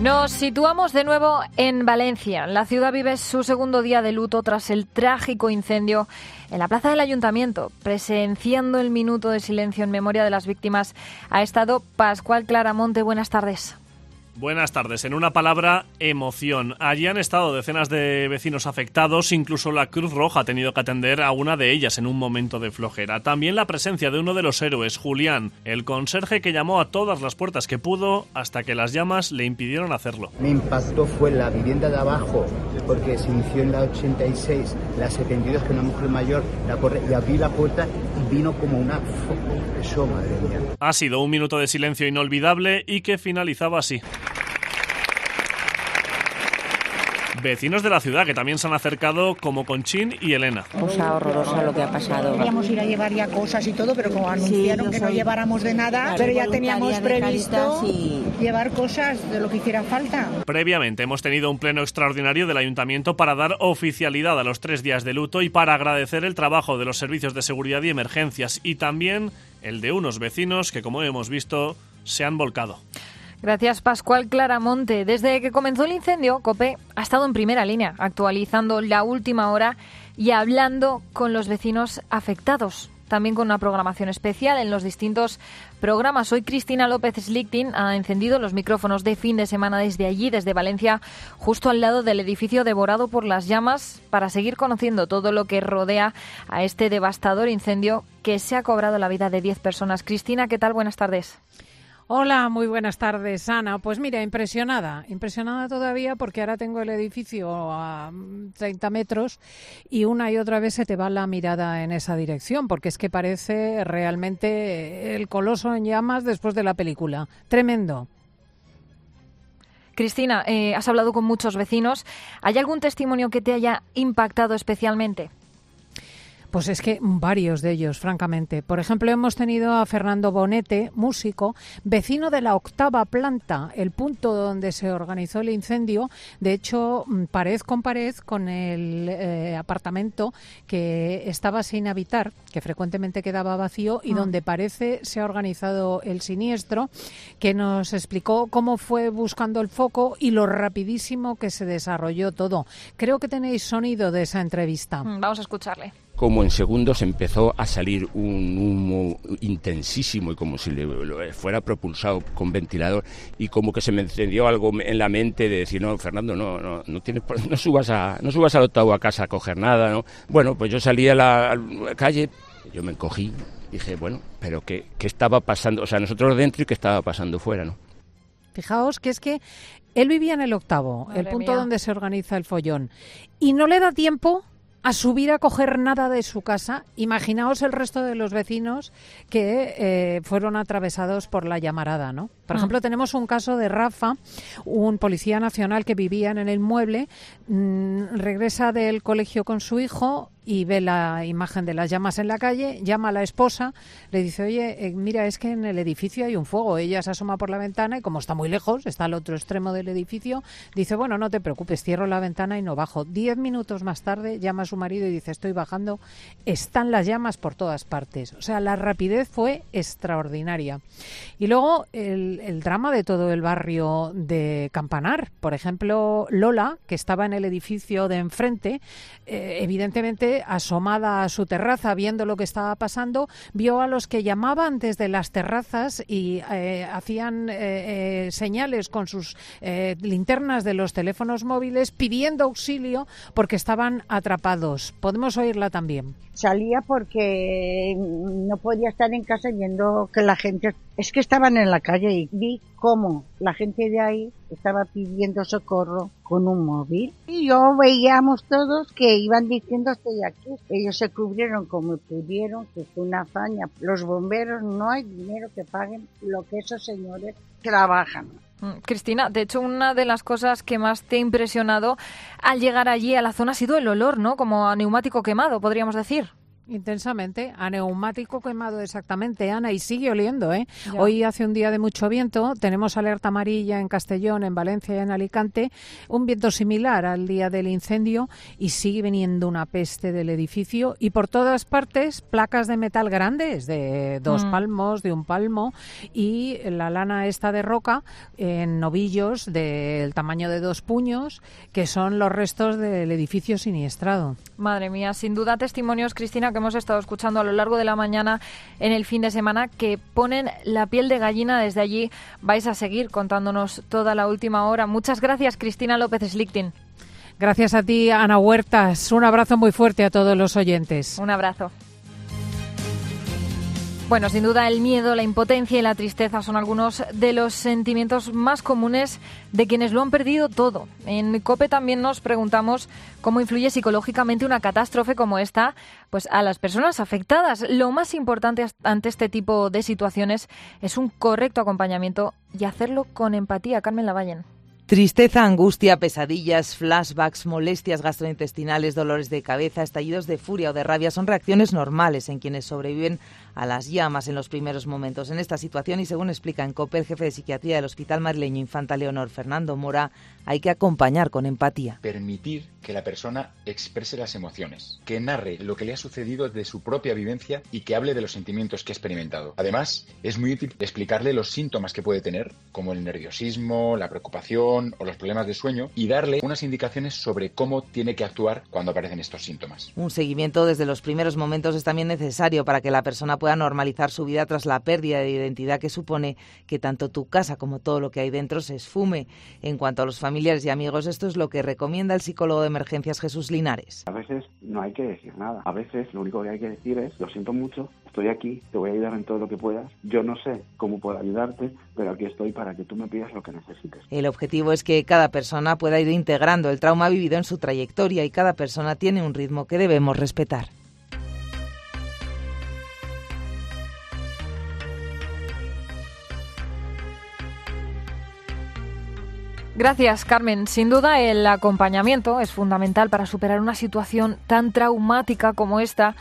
Nos situamos de nuevo en Valencia. La ciudad vive su segundo día de luto tras el trágico incendio en la plaza del ayuntamiento. Presenciando el minuto de silencio en memoria de las víctimas ha estado Pascual Claramonte. Buenas tardes. Buenas tardes. En una palabra, emoción. Allí han estado decenas de vecinos afectados, incluso la Cruz Roja ha tenido que atender a una de ellas en un momento de flojera. También la presencia de uno de los héroes, Julián, el conserje que llamó a todas las puertas que pudo hasta que las llamas le impidieron hacerlo. Me impactó fue la vivienda de abajo, porque se inició en la 86, la 72, que una mujer mayor la corre y abrí la puerta y vino como una... Eso, madre mía. Ha sido un minuto de silencio inolvidable y que finalizaba así. Vecinos de la ciudad que también se han acercado como Conchín y Elena. Cosa horrorosa lo que ha pasado. Queríamos ir a llevar ya cosas y todo, pero como anunciaron que no lleváramos de nada, Claro, pero ya teníamos de previsto y- llevar cosas de lo que hiciera falta. Previamente hemos tenido un pleno extraordinario del ayuntamiento para dar oficialidad a los tres días de luto y para agradecer el trabajo de los servicios de seguridad y emergencias y también el de unos vecinos que, como hemos visto, se han volcado. Gracias, Pascual Claramonte. Desde que comenzó el incendio, COPE ha estado en primera línea, actualizando la última hora y hablando con los vecinos afectados. También con una programación especial en los distintos programas. Hoy Cristina López Slichting ha encendido los micrófonos de fin de semana desde allí, desde Valencia, justo al lado del edificio devorado por las llamas, para seguir conociendo todo lo que rodea a este devastador incendio que se ha cobrado la vida de 10 personas. Cristina, ¿qué tal? Buenas tardes. Hola, muy buenas tardes, Ana. Pues mira, impresionada, impresionada todavía porque ahora tengo el edificio a mm, 30 metros y una y otra vez se te va la mirada en esa dirección porque es que parece realmente el coloso en llamas después de la película. Tremendo. Cristina, eh, has hablado con muchos vecinos. ¿Hay algún testimonio que te haya impactado especialmente? Pues es que varios de ellos, francamente. Por ejemplo, hemos tenido a Fernando Bonete, músico, vecino de la octava planta, el punto donde se organizó el incendio. De hecho, mm, pared con pared con el eh, apartamento que estaba sin habitar, que frecuentemente quedaba vacío y Ah. donde parece se ha organizado el siniestro, que nos explicó cómo fue buscando el foco y lo rapidísimo que se desarrolló todo. Creo que tenéis sonido de esa entrevista. Mm, Vamos a escucharle. Como en segundos empezó a salir un humo intensísimo y como si le, lo fuera propulsado con ventilador y como que se me encendió algo en la mente de decir no Fernando no no no tienes por- no subas a no subas al octavo a casa a coger nada no bueno pues yo salí a la, a la calle yo me encogí dije bueno pero qué qué estaba pasando o sea nosotros dentro y qué estaba pasando fuera no Fijaos que es que él vivía en el octavo, el punto mía. donde se organiza el follón, y no le da tiempo a subir a coger nada de su casa. Imaginaos el resto de los vecinos que eh, fueron atravesados por la llamarada, ¿no? Por Ah. ejemplo, tenemos un caso de Rafa, un policía nacional que vivía en el inmueble, mm, regresa del colegio con su hijo y ve la imagen de las llamas en la calle, llama a la esposa, le dice, oye, eh, mira, es que en el edificio hay un fuego. Ella se asoma por la ventana y como está muy lejos, está al otro extremo del edificio, dice, bueno, no te preocupes, cierro la ventana y no bajo. Diez minutos más tarde llama a su marido y dice, estoy bajando, están las llamas por todas partes. O sea, la rapidez fue extraordinaria. Y luego el, el drama de todo el barrio de Campanar. Por ejemplo, Lola, que estaba en el edificio de enfrente, eh, evidentemente asomada a su terraza, viendo lo que estaba pasando, vio a los que llamaban desde las terrazas y eh, hacían eh, eh, señales con sus linternas de los teléfonos móviles pidiendo auxilio porque estaban atrapados. Podemos oírla también. Salía porque no podía estar en casa viendo que la gente... Es que estaban en la calle y vi cómo la gente de ahí estaba pidiendo socorro con un móvil. Y yo veíamos todos que iban diciendo estoy aquí. Ellos se cubrieron como pudieron, que fue una hazaña. Los bomberos no hay dinero que paguen lo que esos señores trabajan. Mm, Cristina, de hecho, una de las cosas que más te ha impresionado al llegar allí a la zona ha sido el olor, ¿no? Como a neumático quemado, podríamos decir. Intensamente, a neumático quemado exactamente, Ana, y sigue oliendo, ¿eh? Ya. Hoy hace un día de mucho viento, tenemos alerta amarilla en Castellón, en Valencia y en Alicante, un viento similar al día del incendio y sigue viniendo una peste del edificio y por todas partes placas de metal grandes, de dos Mm. palmos, de un palmo y la lana esta de roca en novillos del tamaño de dos puños, que son los restos del edificio siniestrado. Madre mía, sin duda testimonios, Cristina, que hemos estado escuchando a lo largo de la mañana en el fin de semana, que ponen la piel de gallina. Desde allí vais a seguir contándonos toda la última hora. Muchas gracias, Cristina López Slichting. Gracias a ti, Ana Huertas. Un abrazo muy fuerte a todos los oyentes. Un abrazo. Bueno, sin duda el miedo, la impotencia y la tristeza son algunos de los sentimientos más comunes de quienes lo han perdido todo. En COPE también nos preguntamos cómo influye psicológicamente una catástrofe como esta pues a las personas afectadas. Lo más importante ante este tipo de situaciones es un correcto acompañamiento y hacerlo con empatía. Carmen Lavallen. Tristeza, angustia, pesadillas, flashbacks, molestias gastrointestinales, dolores de cabeza, estallidos de furia o de rabia son reacciones normales en quienes sobreviven a las llamas en los primeros momentos. En esta situación, y según explica en COPE el jefe de psiquiatría del Hospital Madrileño Infanta Leonor, Fernando Mora, hay que acompañar con empatía. permitir que la persona exprese las emociones, que narre lo que le ha sucedido de su propia vivencia y que hable de los sentimientos que ha experimentado. Además, es muy útil explicarle los síntomas que puede tener, como el nerviosismo, la preocupación o los problemas de sueño, y darle unas indicaciones sobre cómo tiene que actuar cuando aparecen estos síntomas. Un seguimiento desde los primeros momentos es también necesario para que la persona pueda normalizar su vida tras la pérdida de identidad que supone que tanto tu casa como todo lo que hay dentro se esfume. En cuanto a los familiares y amigos, esto es lo que recomienda el psicólogo de emergencias Jesús Linares. A veces no hay que decir nada. A veces lo único que hay que decir es, lo siento mucho, estoy aquí, te voy a ayudar en todo lo que puedas. Yo no sé cómo puedo ayudarte, pero aquí estoy para que tú me pidas lo que necesites. El objetivo es que cada persona pueda ir integrando el trauma vivido en su trayectoria y cada persona tiene un ritmo que debemos respetar. Gracias, Carmen. Sin duda, el acompañamiento es fundamental para superar una situación tan traumática como esta.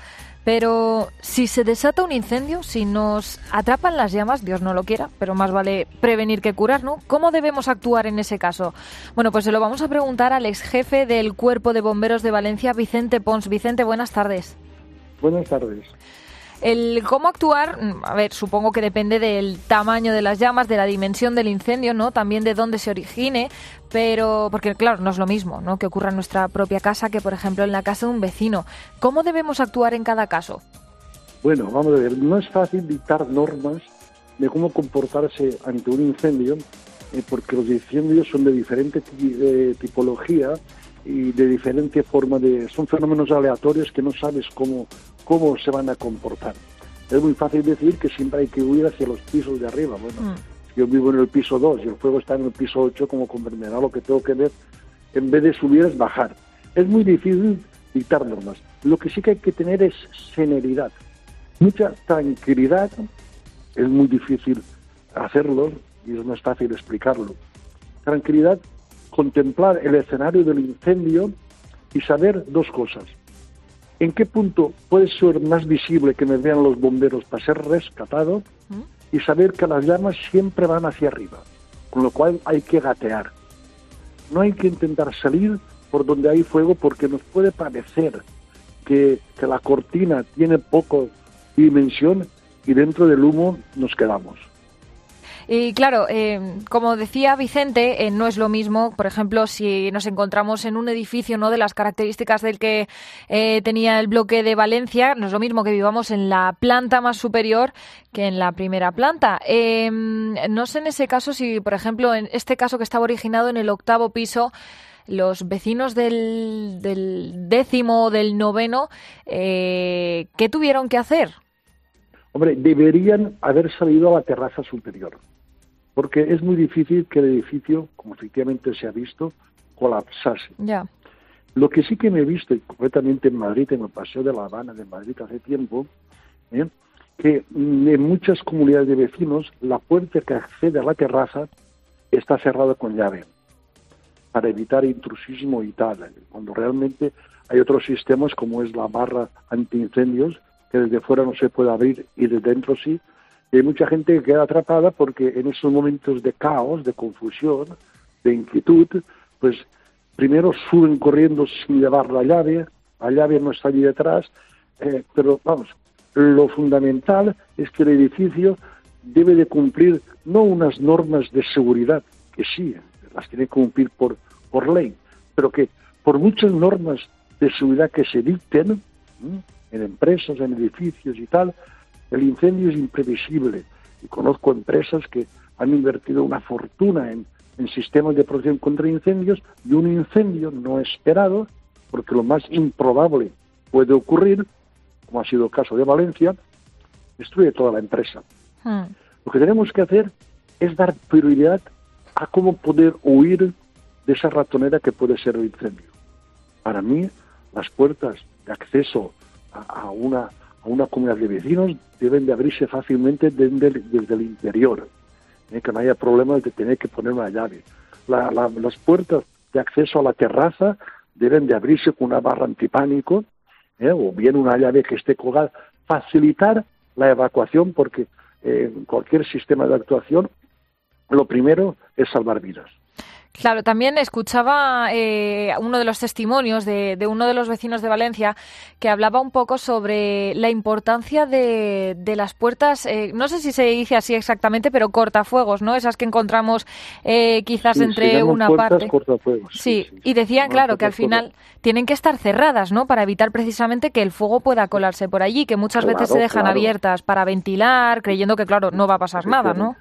Pero si se desata un incendio, si nos atrapan las llamas, Dios no lo quiera, pero más vale prevenir que curar, ¿no? ¿Cómo debemos actuar en ese caso? Bueno, pues se lo vamos a preguntar al ex jefe del Cuerpo de Bomberos de Valencia, Vicente Pons. Vicente, buenas tardes. Buenas tardes. El cómo actuar, mm, a ver, supongo que depende del tamaño de las llamas, de la dimensión del incendio, ¿no? También de dónde se origine, pero porque claro, no es lo mismo, ¿no? Que ocurra en nuestra propia casa que por ejemplo en la casa de un vecino. ¿Cómo debemos actuar en cada caso? Bueno, vamos a ver, no es fácil dictar normas de cómo comportarse ante un incendio, eh, porque los incendios son de diferente eh, tipología y de diferente forma de... Son fenómenos aleatorios que no sabes cómo, cómo se van a comportar. Es muy fácil decir que siempre hay que huir hacia los pisos de arriba. Bueno, yo vivo en el piso 2 y el fuego está en el piso 8, como comprenderá lo que tengo que ver, en vez de subir es bajar. Es muy difícil dictar normas. Lo que sí que hay que tener es serenidad, mucha tranquilidad. Es muy difícil hacerlo y no es fácil explicarlo. Tranquilidad, contemplar el escenario del incendio y saber dos cosas. ¿En qué punto puede ser más visible que me vean los bomberos para ser rescatado? Y saber que las llamas siempre van hacia arriba, con lo cual hay que gatear. No hay que intentar salir por donde hay fuego porque nos puede parecer que, que la cortina tiene poco dimensión y dentro del humo nos quedamos. Y claro, eh, como decía Vicente, eh, no es lo mismo, por ejemplo, si nos encontramos en un edificio no de las características del que eh, tenía el bloque de Valencia, no es lo mismo que vivamos en la planta más superior que en la primera planta. Eh, no sé en ese caso si, por ejemplo, en este caso que estaba originado en el octavo piso, los vecinos del, del décimo o del noveno, eh, ¿qué tuvieron que hacer? Hombre, deberían haber salido a la terraza superior, porque es muy difícil que el edificio, como efectivamente se ha visto, colapsase. Ya. Lo que sí que me he visto, y concretamente en Madrid, en el Paseo de La Habana de Madrid hace tiempo, ¿eh? que mm, en muchas comunidades de vecinos la puerta que accede a la terraza está cerrada con llave para evitar intrusismo y tal, cuando realmente Hay otros sistemas como es la barra antiincendios, que desde fuera no se puede abrir y desde dentro sí. Y hay mucha gente que queda atrapada porque en esos momentos de caos, de confusión, de inquietud, pues primero suben corriendo sin llevar la llave, la llave no está allí detrás, eh, pero vamos, lo fundamental es que el edificio debe de cumplir no unas normas de seguridad, que sí, las tiene que cumplir por, por ley, pero que por muchas normas de seguridad que se dicten en empresas, en edificios y tal, el incendio es imprevisible. Y conozco empresas que han invertido una fortuna en, en sistemas de protección contra incendios y un incendio no esperado, porque lo más improbable puede ocurrir, como ha sido el caso de Valencia, destruye toda la empresa. Hmm. Lo que tenemos que hacer es dar prioridad a cómo poder huir de esa ratonera que puede ser el incendio. Para mí, las puertas de acceso a, a una, a una comunidad de vecinos deben de abrirse fácilmente desde desde el interior, ¿eh? que no haya problemas de tener que poner una llave. La- la- las puertas de acceso a la terraza deben de abrirse con una barra antipánico ¿eh? o bien una llave que esté colgada. Facilitar la evacuación porque eh, cualquier sistema de actuación lo primero es salvar vidas. Claro, también escuchaba eh, uno de los testimonios de, de uno de los vecinos de Valencia que hablaba un poco sobre la importancia de, de las puertas, eh, no sé si se dice así exactamente, pero cortafuegos, ¿no? Esas que encontramos eh, quizás Sí, entre una puertas parte. cortafuegos. Sí, y decían, claro, que al final tienen que estar cerradas, ¿no? Para evitar precisamente que el fuego pueda colarse por allí, que muchas veces se dejan claro. abiertas para ventilar, creyendo que, claro, no va a pasar nada, ¿no?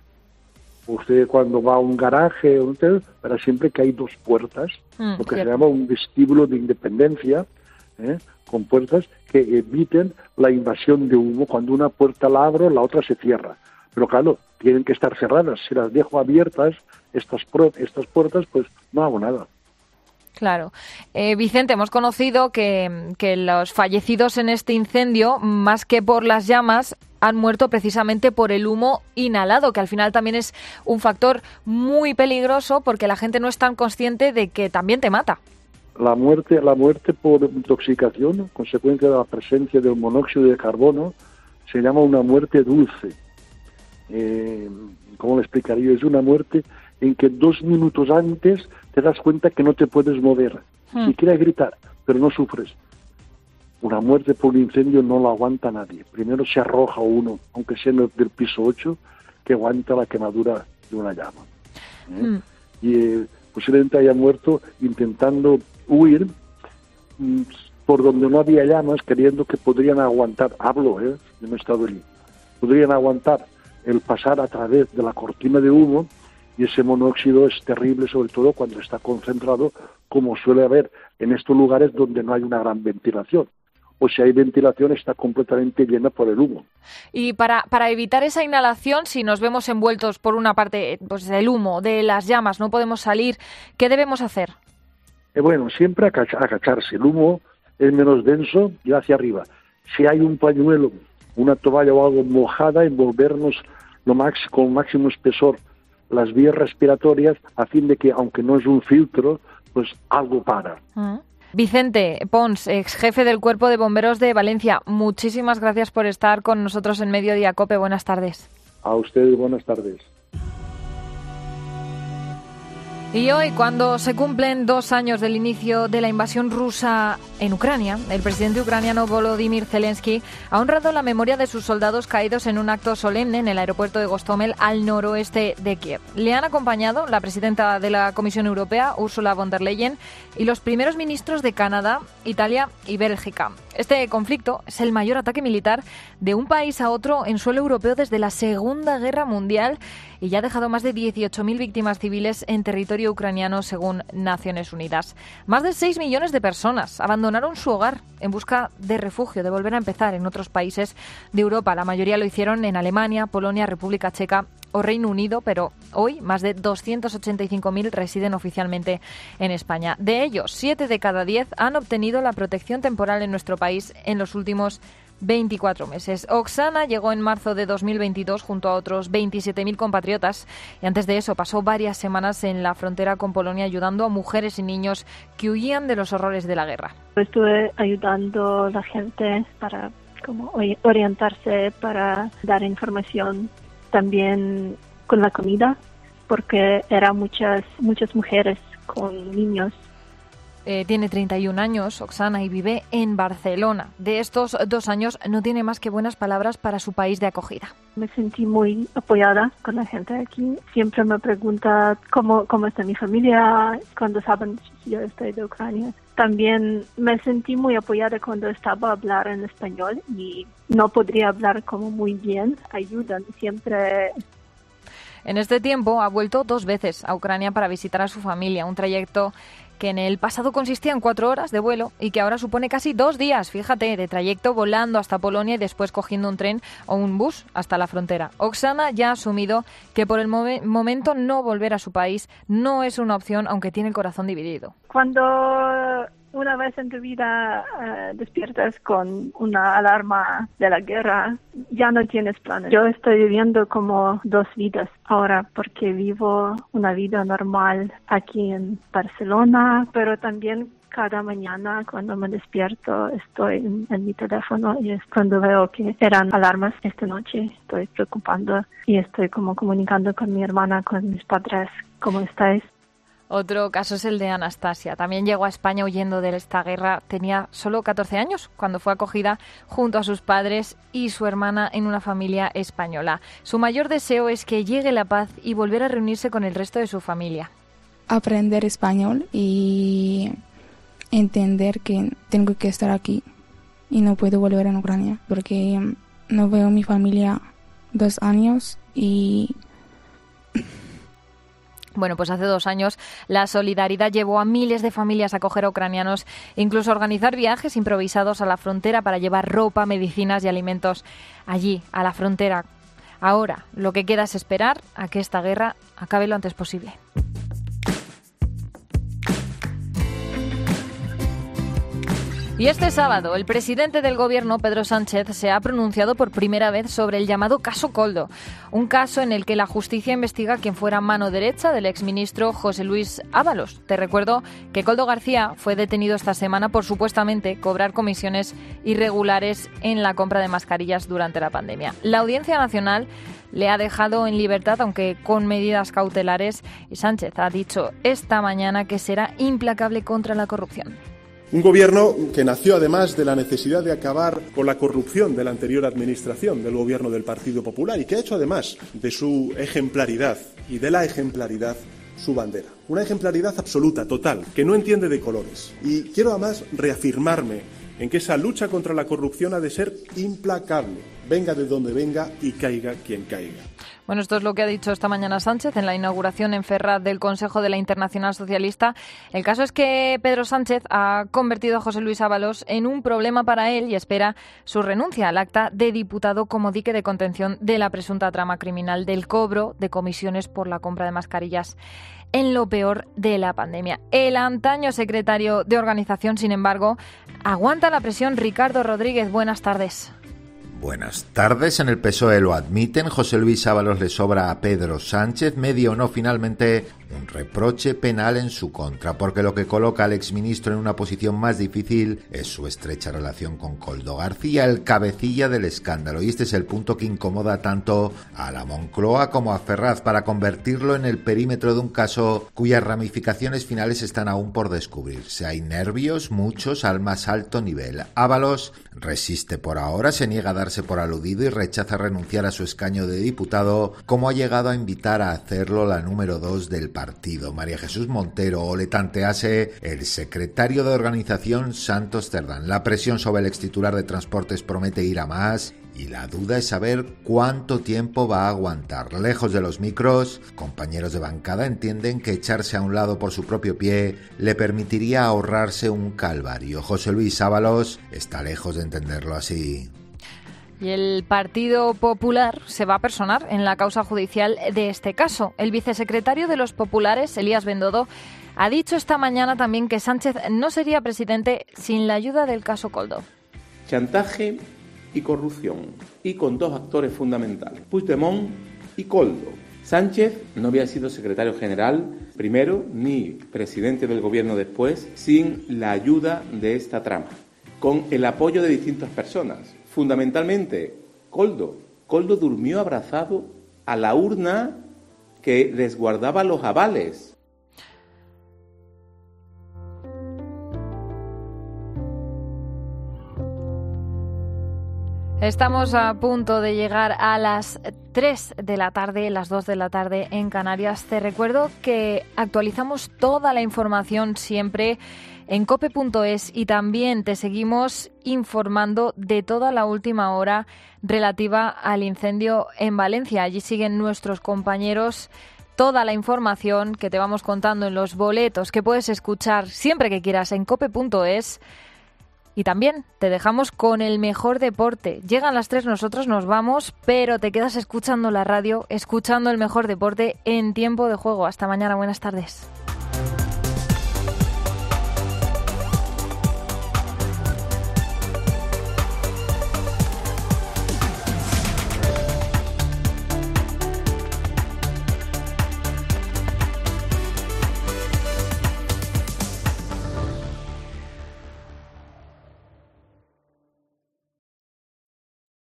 Usted cuando va a un garaje, un hotel, verá siempre que hay dos puertas, Mm, lo que se llama un vestíbulo de independencia, ¿eh? con puertas que eviten la invasión de humo. Cuando una puerta la abro, la otra se cierra. Pero claro, tienen que estar cerradas. Si las dejo abiertas, estas, pro- estas puertas, pues no hago nada. Claro. Eh, Vicente, hemos conocido que, que los fallecidos en este incendio, más que por las llamas, han muerto precisamente por el humo inhalado, que al final también es un factor muy peligroso porque la gente no es tan consciente de que también te mata. La muerte, la muerte por intoxicación, consecuencia de la presencia del monóxido de carbono, se llama una muerte dulce. Eh, ¿Cómo le explicaría? Es una muerte en que dos minutos antes te das cuenta que no te puedes mover, Hmm. si quieres gritar, pero no sufres. Una muerte por un incendio no lo aguanta nadie. Primero se arroja uno, aunque sea del piso 8, que aguanta la quemadura de una llama. ¿eh? Mm. y eh, posiblemente haya muerto intentando huir mm, por donde no había llamas, creyendo que podrían aguantar, hablo, ¿eh? yo no he estado allí, podrían aguantar el pasar a través de la cortina de humo y ese monóxido es terrible, sobre todo cuando está concentrado, como suele haber en estos lugares donde no hay una gran ventilación. O si hay ventilación, está completamente llena por el humo. Y para, para evitar esa inhalación, si nos vemos envueltos por una parte eh, pues, del humo, de las llamas, no podemos salir, ¿qué debemos hacer? Eh, bueno, siempre agacha- agacharse. El humo es menos denso y hacia arriba. Si hay un pañuelo, una toalla o algo mojada, envolvernos lo max, con máximo espesor las vías respiratorias a fin de que, aunque no es un filtro, pues algo para. Vicente Pons, ex jefe del Cuerpo de Bomberos de Valencia, muchísimas gracias por estar con nosotros en Mediodía Cope. Buenas tardes. A ustedes buenas tardes. Y hoy, cuando se cumplen dos años del inicio de la invasión rusa en Ucrania, el presidente ucraniano Volodymyr Zelensky ha honrado la memoria de sus soldados caídos en un acto solemne en el aeropuerto de Gostomel, al noroeste de Kiev. Le han acompañado la presidenta de la Comisión Europea, Ursula von der Leyen, y los primeros ministros de Canadá, Italia y Bélgica. Este conflicto es el mayor ataque militar de un país a otro en suelo europeo desde la Segunda Guerra Mundial y ya ha dejado más de 18.000 víctimas civiles en territorio ucraniano, según Naciones Unidas. Más de 6 millones de personas abandonaron su hogar en busca de refugio, de volver a empezar en otros países de Europa. La mayoría lo hicieron en Alemania, Polonia, República Checa o Reino Unido, pero hoy más de 285.000 residen oficialmente en España. De ellos, 7 de cada 10 han obtenido la protección temporal en nuestro país en los últimos 24 meses. Oksana llegó en marzo de 2022 junto a otros 27.000 compatriotas y antes de eso pasó varias semanas en la frontera con Polonia ayudando a mujeres y niños que huían de los horrores de la guerra. Estuve ayudando a la gente para como orientarse, para dar información, también con la comida, porque eran muchas muchas mujeres con niños eh, tiene 31 años, Oksana, y vive en Barcelona. De estos dos años no tiene más que buenas palabras para su país de acogida. Me sentí muy apoyada con la gente aquí. Siempre me pregunta cómo, cómo está mi familia, cuando saben si yo estoy de Ucrania. También me sentí muy apoyada cuando estaba a hablar en español y no podría hablar como muy bien. Ayudan siempre en este tiempo ha vuelto dos veces a Ucrania para visitar a su familia, un trayecto que en el pasado consistía en cuatro horas de vuelo y que ahora supone casi dos días, fíjate, de trayecto volando hasta Polonia y después cogiendo un tren o un bus hasta la frontera. Oksana ya ha asumido que por el momento no volver a su país no es una opción, aunque tiene el corazón dividido. Cuando una vez en tu vida eh, despiertas con una alarma de la guerra, ya no tienes planes. Yo estoy viviendo como dos vidas ahora porque vivo una vida normal aquí en Barcelona, pero también cada mañana cuando me despierto estoy en, mi teléfono y es cuando veo que eran alarmas esta noche. Estoy preocupando y estoy como comunicando con mi hermana, con mis padres, ¿cómo estáis? Otro caso es el de Anastasia. También llegó a España huyendo de esta guerra. Tenía solo 14 años cuando fue acogida junto a sus padres y su hermana en una familia española. Su mayor deseo es que llegue la paz y volver a reunirse con el resto de su familia. Aprender español y entender que tengo que estar aquí y no puedo volver a Ucrania porque no veo a mi familia dos años y bueno, pues hace dos años la solidaridad llevó a miles de familias a acoger a ucranianos, incluso a organizar viajes improvisados a la frontera para llevar ropa, medicinas y alimentos allí, a la frontera. Ahora, lo que queda es esperar a que esta guerra acabe lo antes posible. Y este sábado, el presidente del gobierno, Pedro Sánchez, se ha pronunciado por primera vez sobre el llamado caso Coldo, un caso en el que la justicia investiga quien fuera mano derecha del exministro José Luis Ábalos. Te recuerdo que Coldo García fue detenido esta semana por supuestamente cobrar comisiones irregulares en la compra de mascarillas durante la pandemia. La Audiencia Nacional le ha dejado en libertad, aunque con medidas cautelares, y Sánchez ha dicho esta mañana que será implacable contra la corrupción. Un gobierno que nació además de la necesidad de acabar con la corrupción de la anterior administración del gobierno del Partido Popular y que ha hecho además de su ejemplaridad y de la ejemplaridad su bandera. Una ejemplaridad absoluta, total, que no entiende de colores. Y quiero además reafirmarme en que esa lucha contra la corrupción ha de ser implacable, venga de donde venga y caiga quien caiga. Bueno, esto es lo que ha dicho esta mañana Sánchez en la inauguración en Ferraz del Consejo de la Internacional Socialista. El caso es que Pedro Sánchez ha convertido a José Luis Ábalos en un problema para él y espera su renuncia al acta de diputado como dique de contención de la presunta trama criminal del cobro de comisiones por la compra de mascarillas en lo peor de la pandemia. El antaño secretario de organización, sin embargo, aguanta la presión. Ricardo Rodríguez, buenas tardes. Buenas tardes. En el PSOE lo admiten. José Luis Ábalos le sobra a Pedro Sánchez. Medio o no, finalmente un reproche penal en su contra, porque lo que coloca al exministro en una posición más difícil es su estrecha relación con Coldo García, el cabecilla del escándalo. Y este es el punto que incomoda tanto a la Moncloa como a Ferraz para convertirlo en el perímetro de un caso cuyas ramificaciones finales están aún por descubrirse. Hay nervios, muchos, al más alto nivel. Ábalos resiste por ahora, se niega a darse por aludido y rechaza renunciar a su escaño de diputado, como ha llegado a invitar a hacerlo la número dos del partido, María Jesús Montero, o le tantease el secretario de organización Santos Cerdán. La presión sobre el extitular de transportes promete ir a más y la duda es saber cuánto tiempo va a aguantar. Lejos de los micros, compañeros de bancada entienden que echarse a un lado por su propio pie le permitiría ahorrarse un calvario. José Luis Ábalos está lejos de entenderlo así. Y el Partido Popular se va a personar en la causa judicial de este caso. El vicesecretario de los Populares, Elías Bendodo, ha dicho esta mañana también que Sánchez no sería presidente sin la ayuda del caso Coldo. Chantaje y corrupción, y con dos actores fundamentales, Puigdemont y Coldo. Sánchez no había sido secretario general primero ni presidente del gobierno después sin la ayuda de esta trama, con el apoyo de distintas personas, fundamentalmente Coldo. Coldo durmió abrazado a la urna que resguardaba los avales Estamos a punto de llegar a las 3 de la tarde, las 2 de la tarde en Canarias. Te recuerdo que actualizamos toda la información siempre en cope.es y también te seguimos informando de toda la última hora relativa al incendio en Valencia. Allí siguen nuestros compañeros toda la información que te vamos contando en los boletos que puedes escuchar siempre que quieras en cope.es y también te dejamos con el mejor deporte. Llegan las tres, nosotros nos vamos, pero te quedas escuchando la radio, escuchando el mejor deporte en tiempo de juego. Hasta mañana, buenas tardes.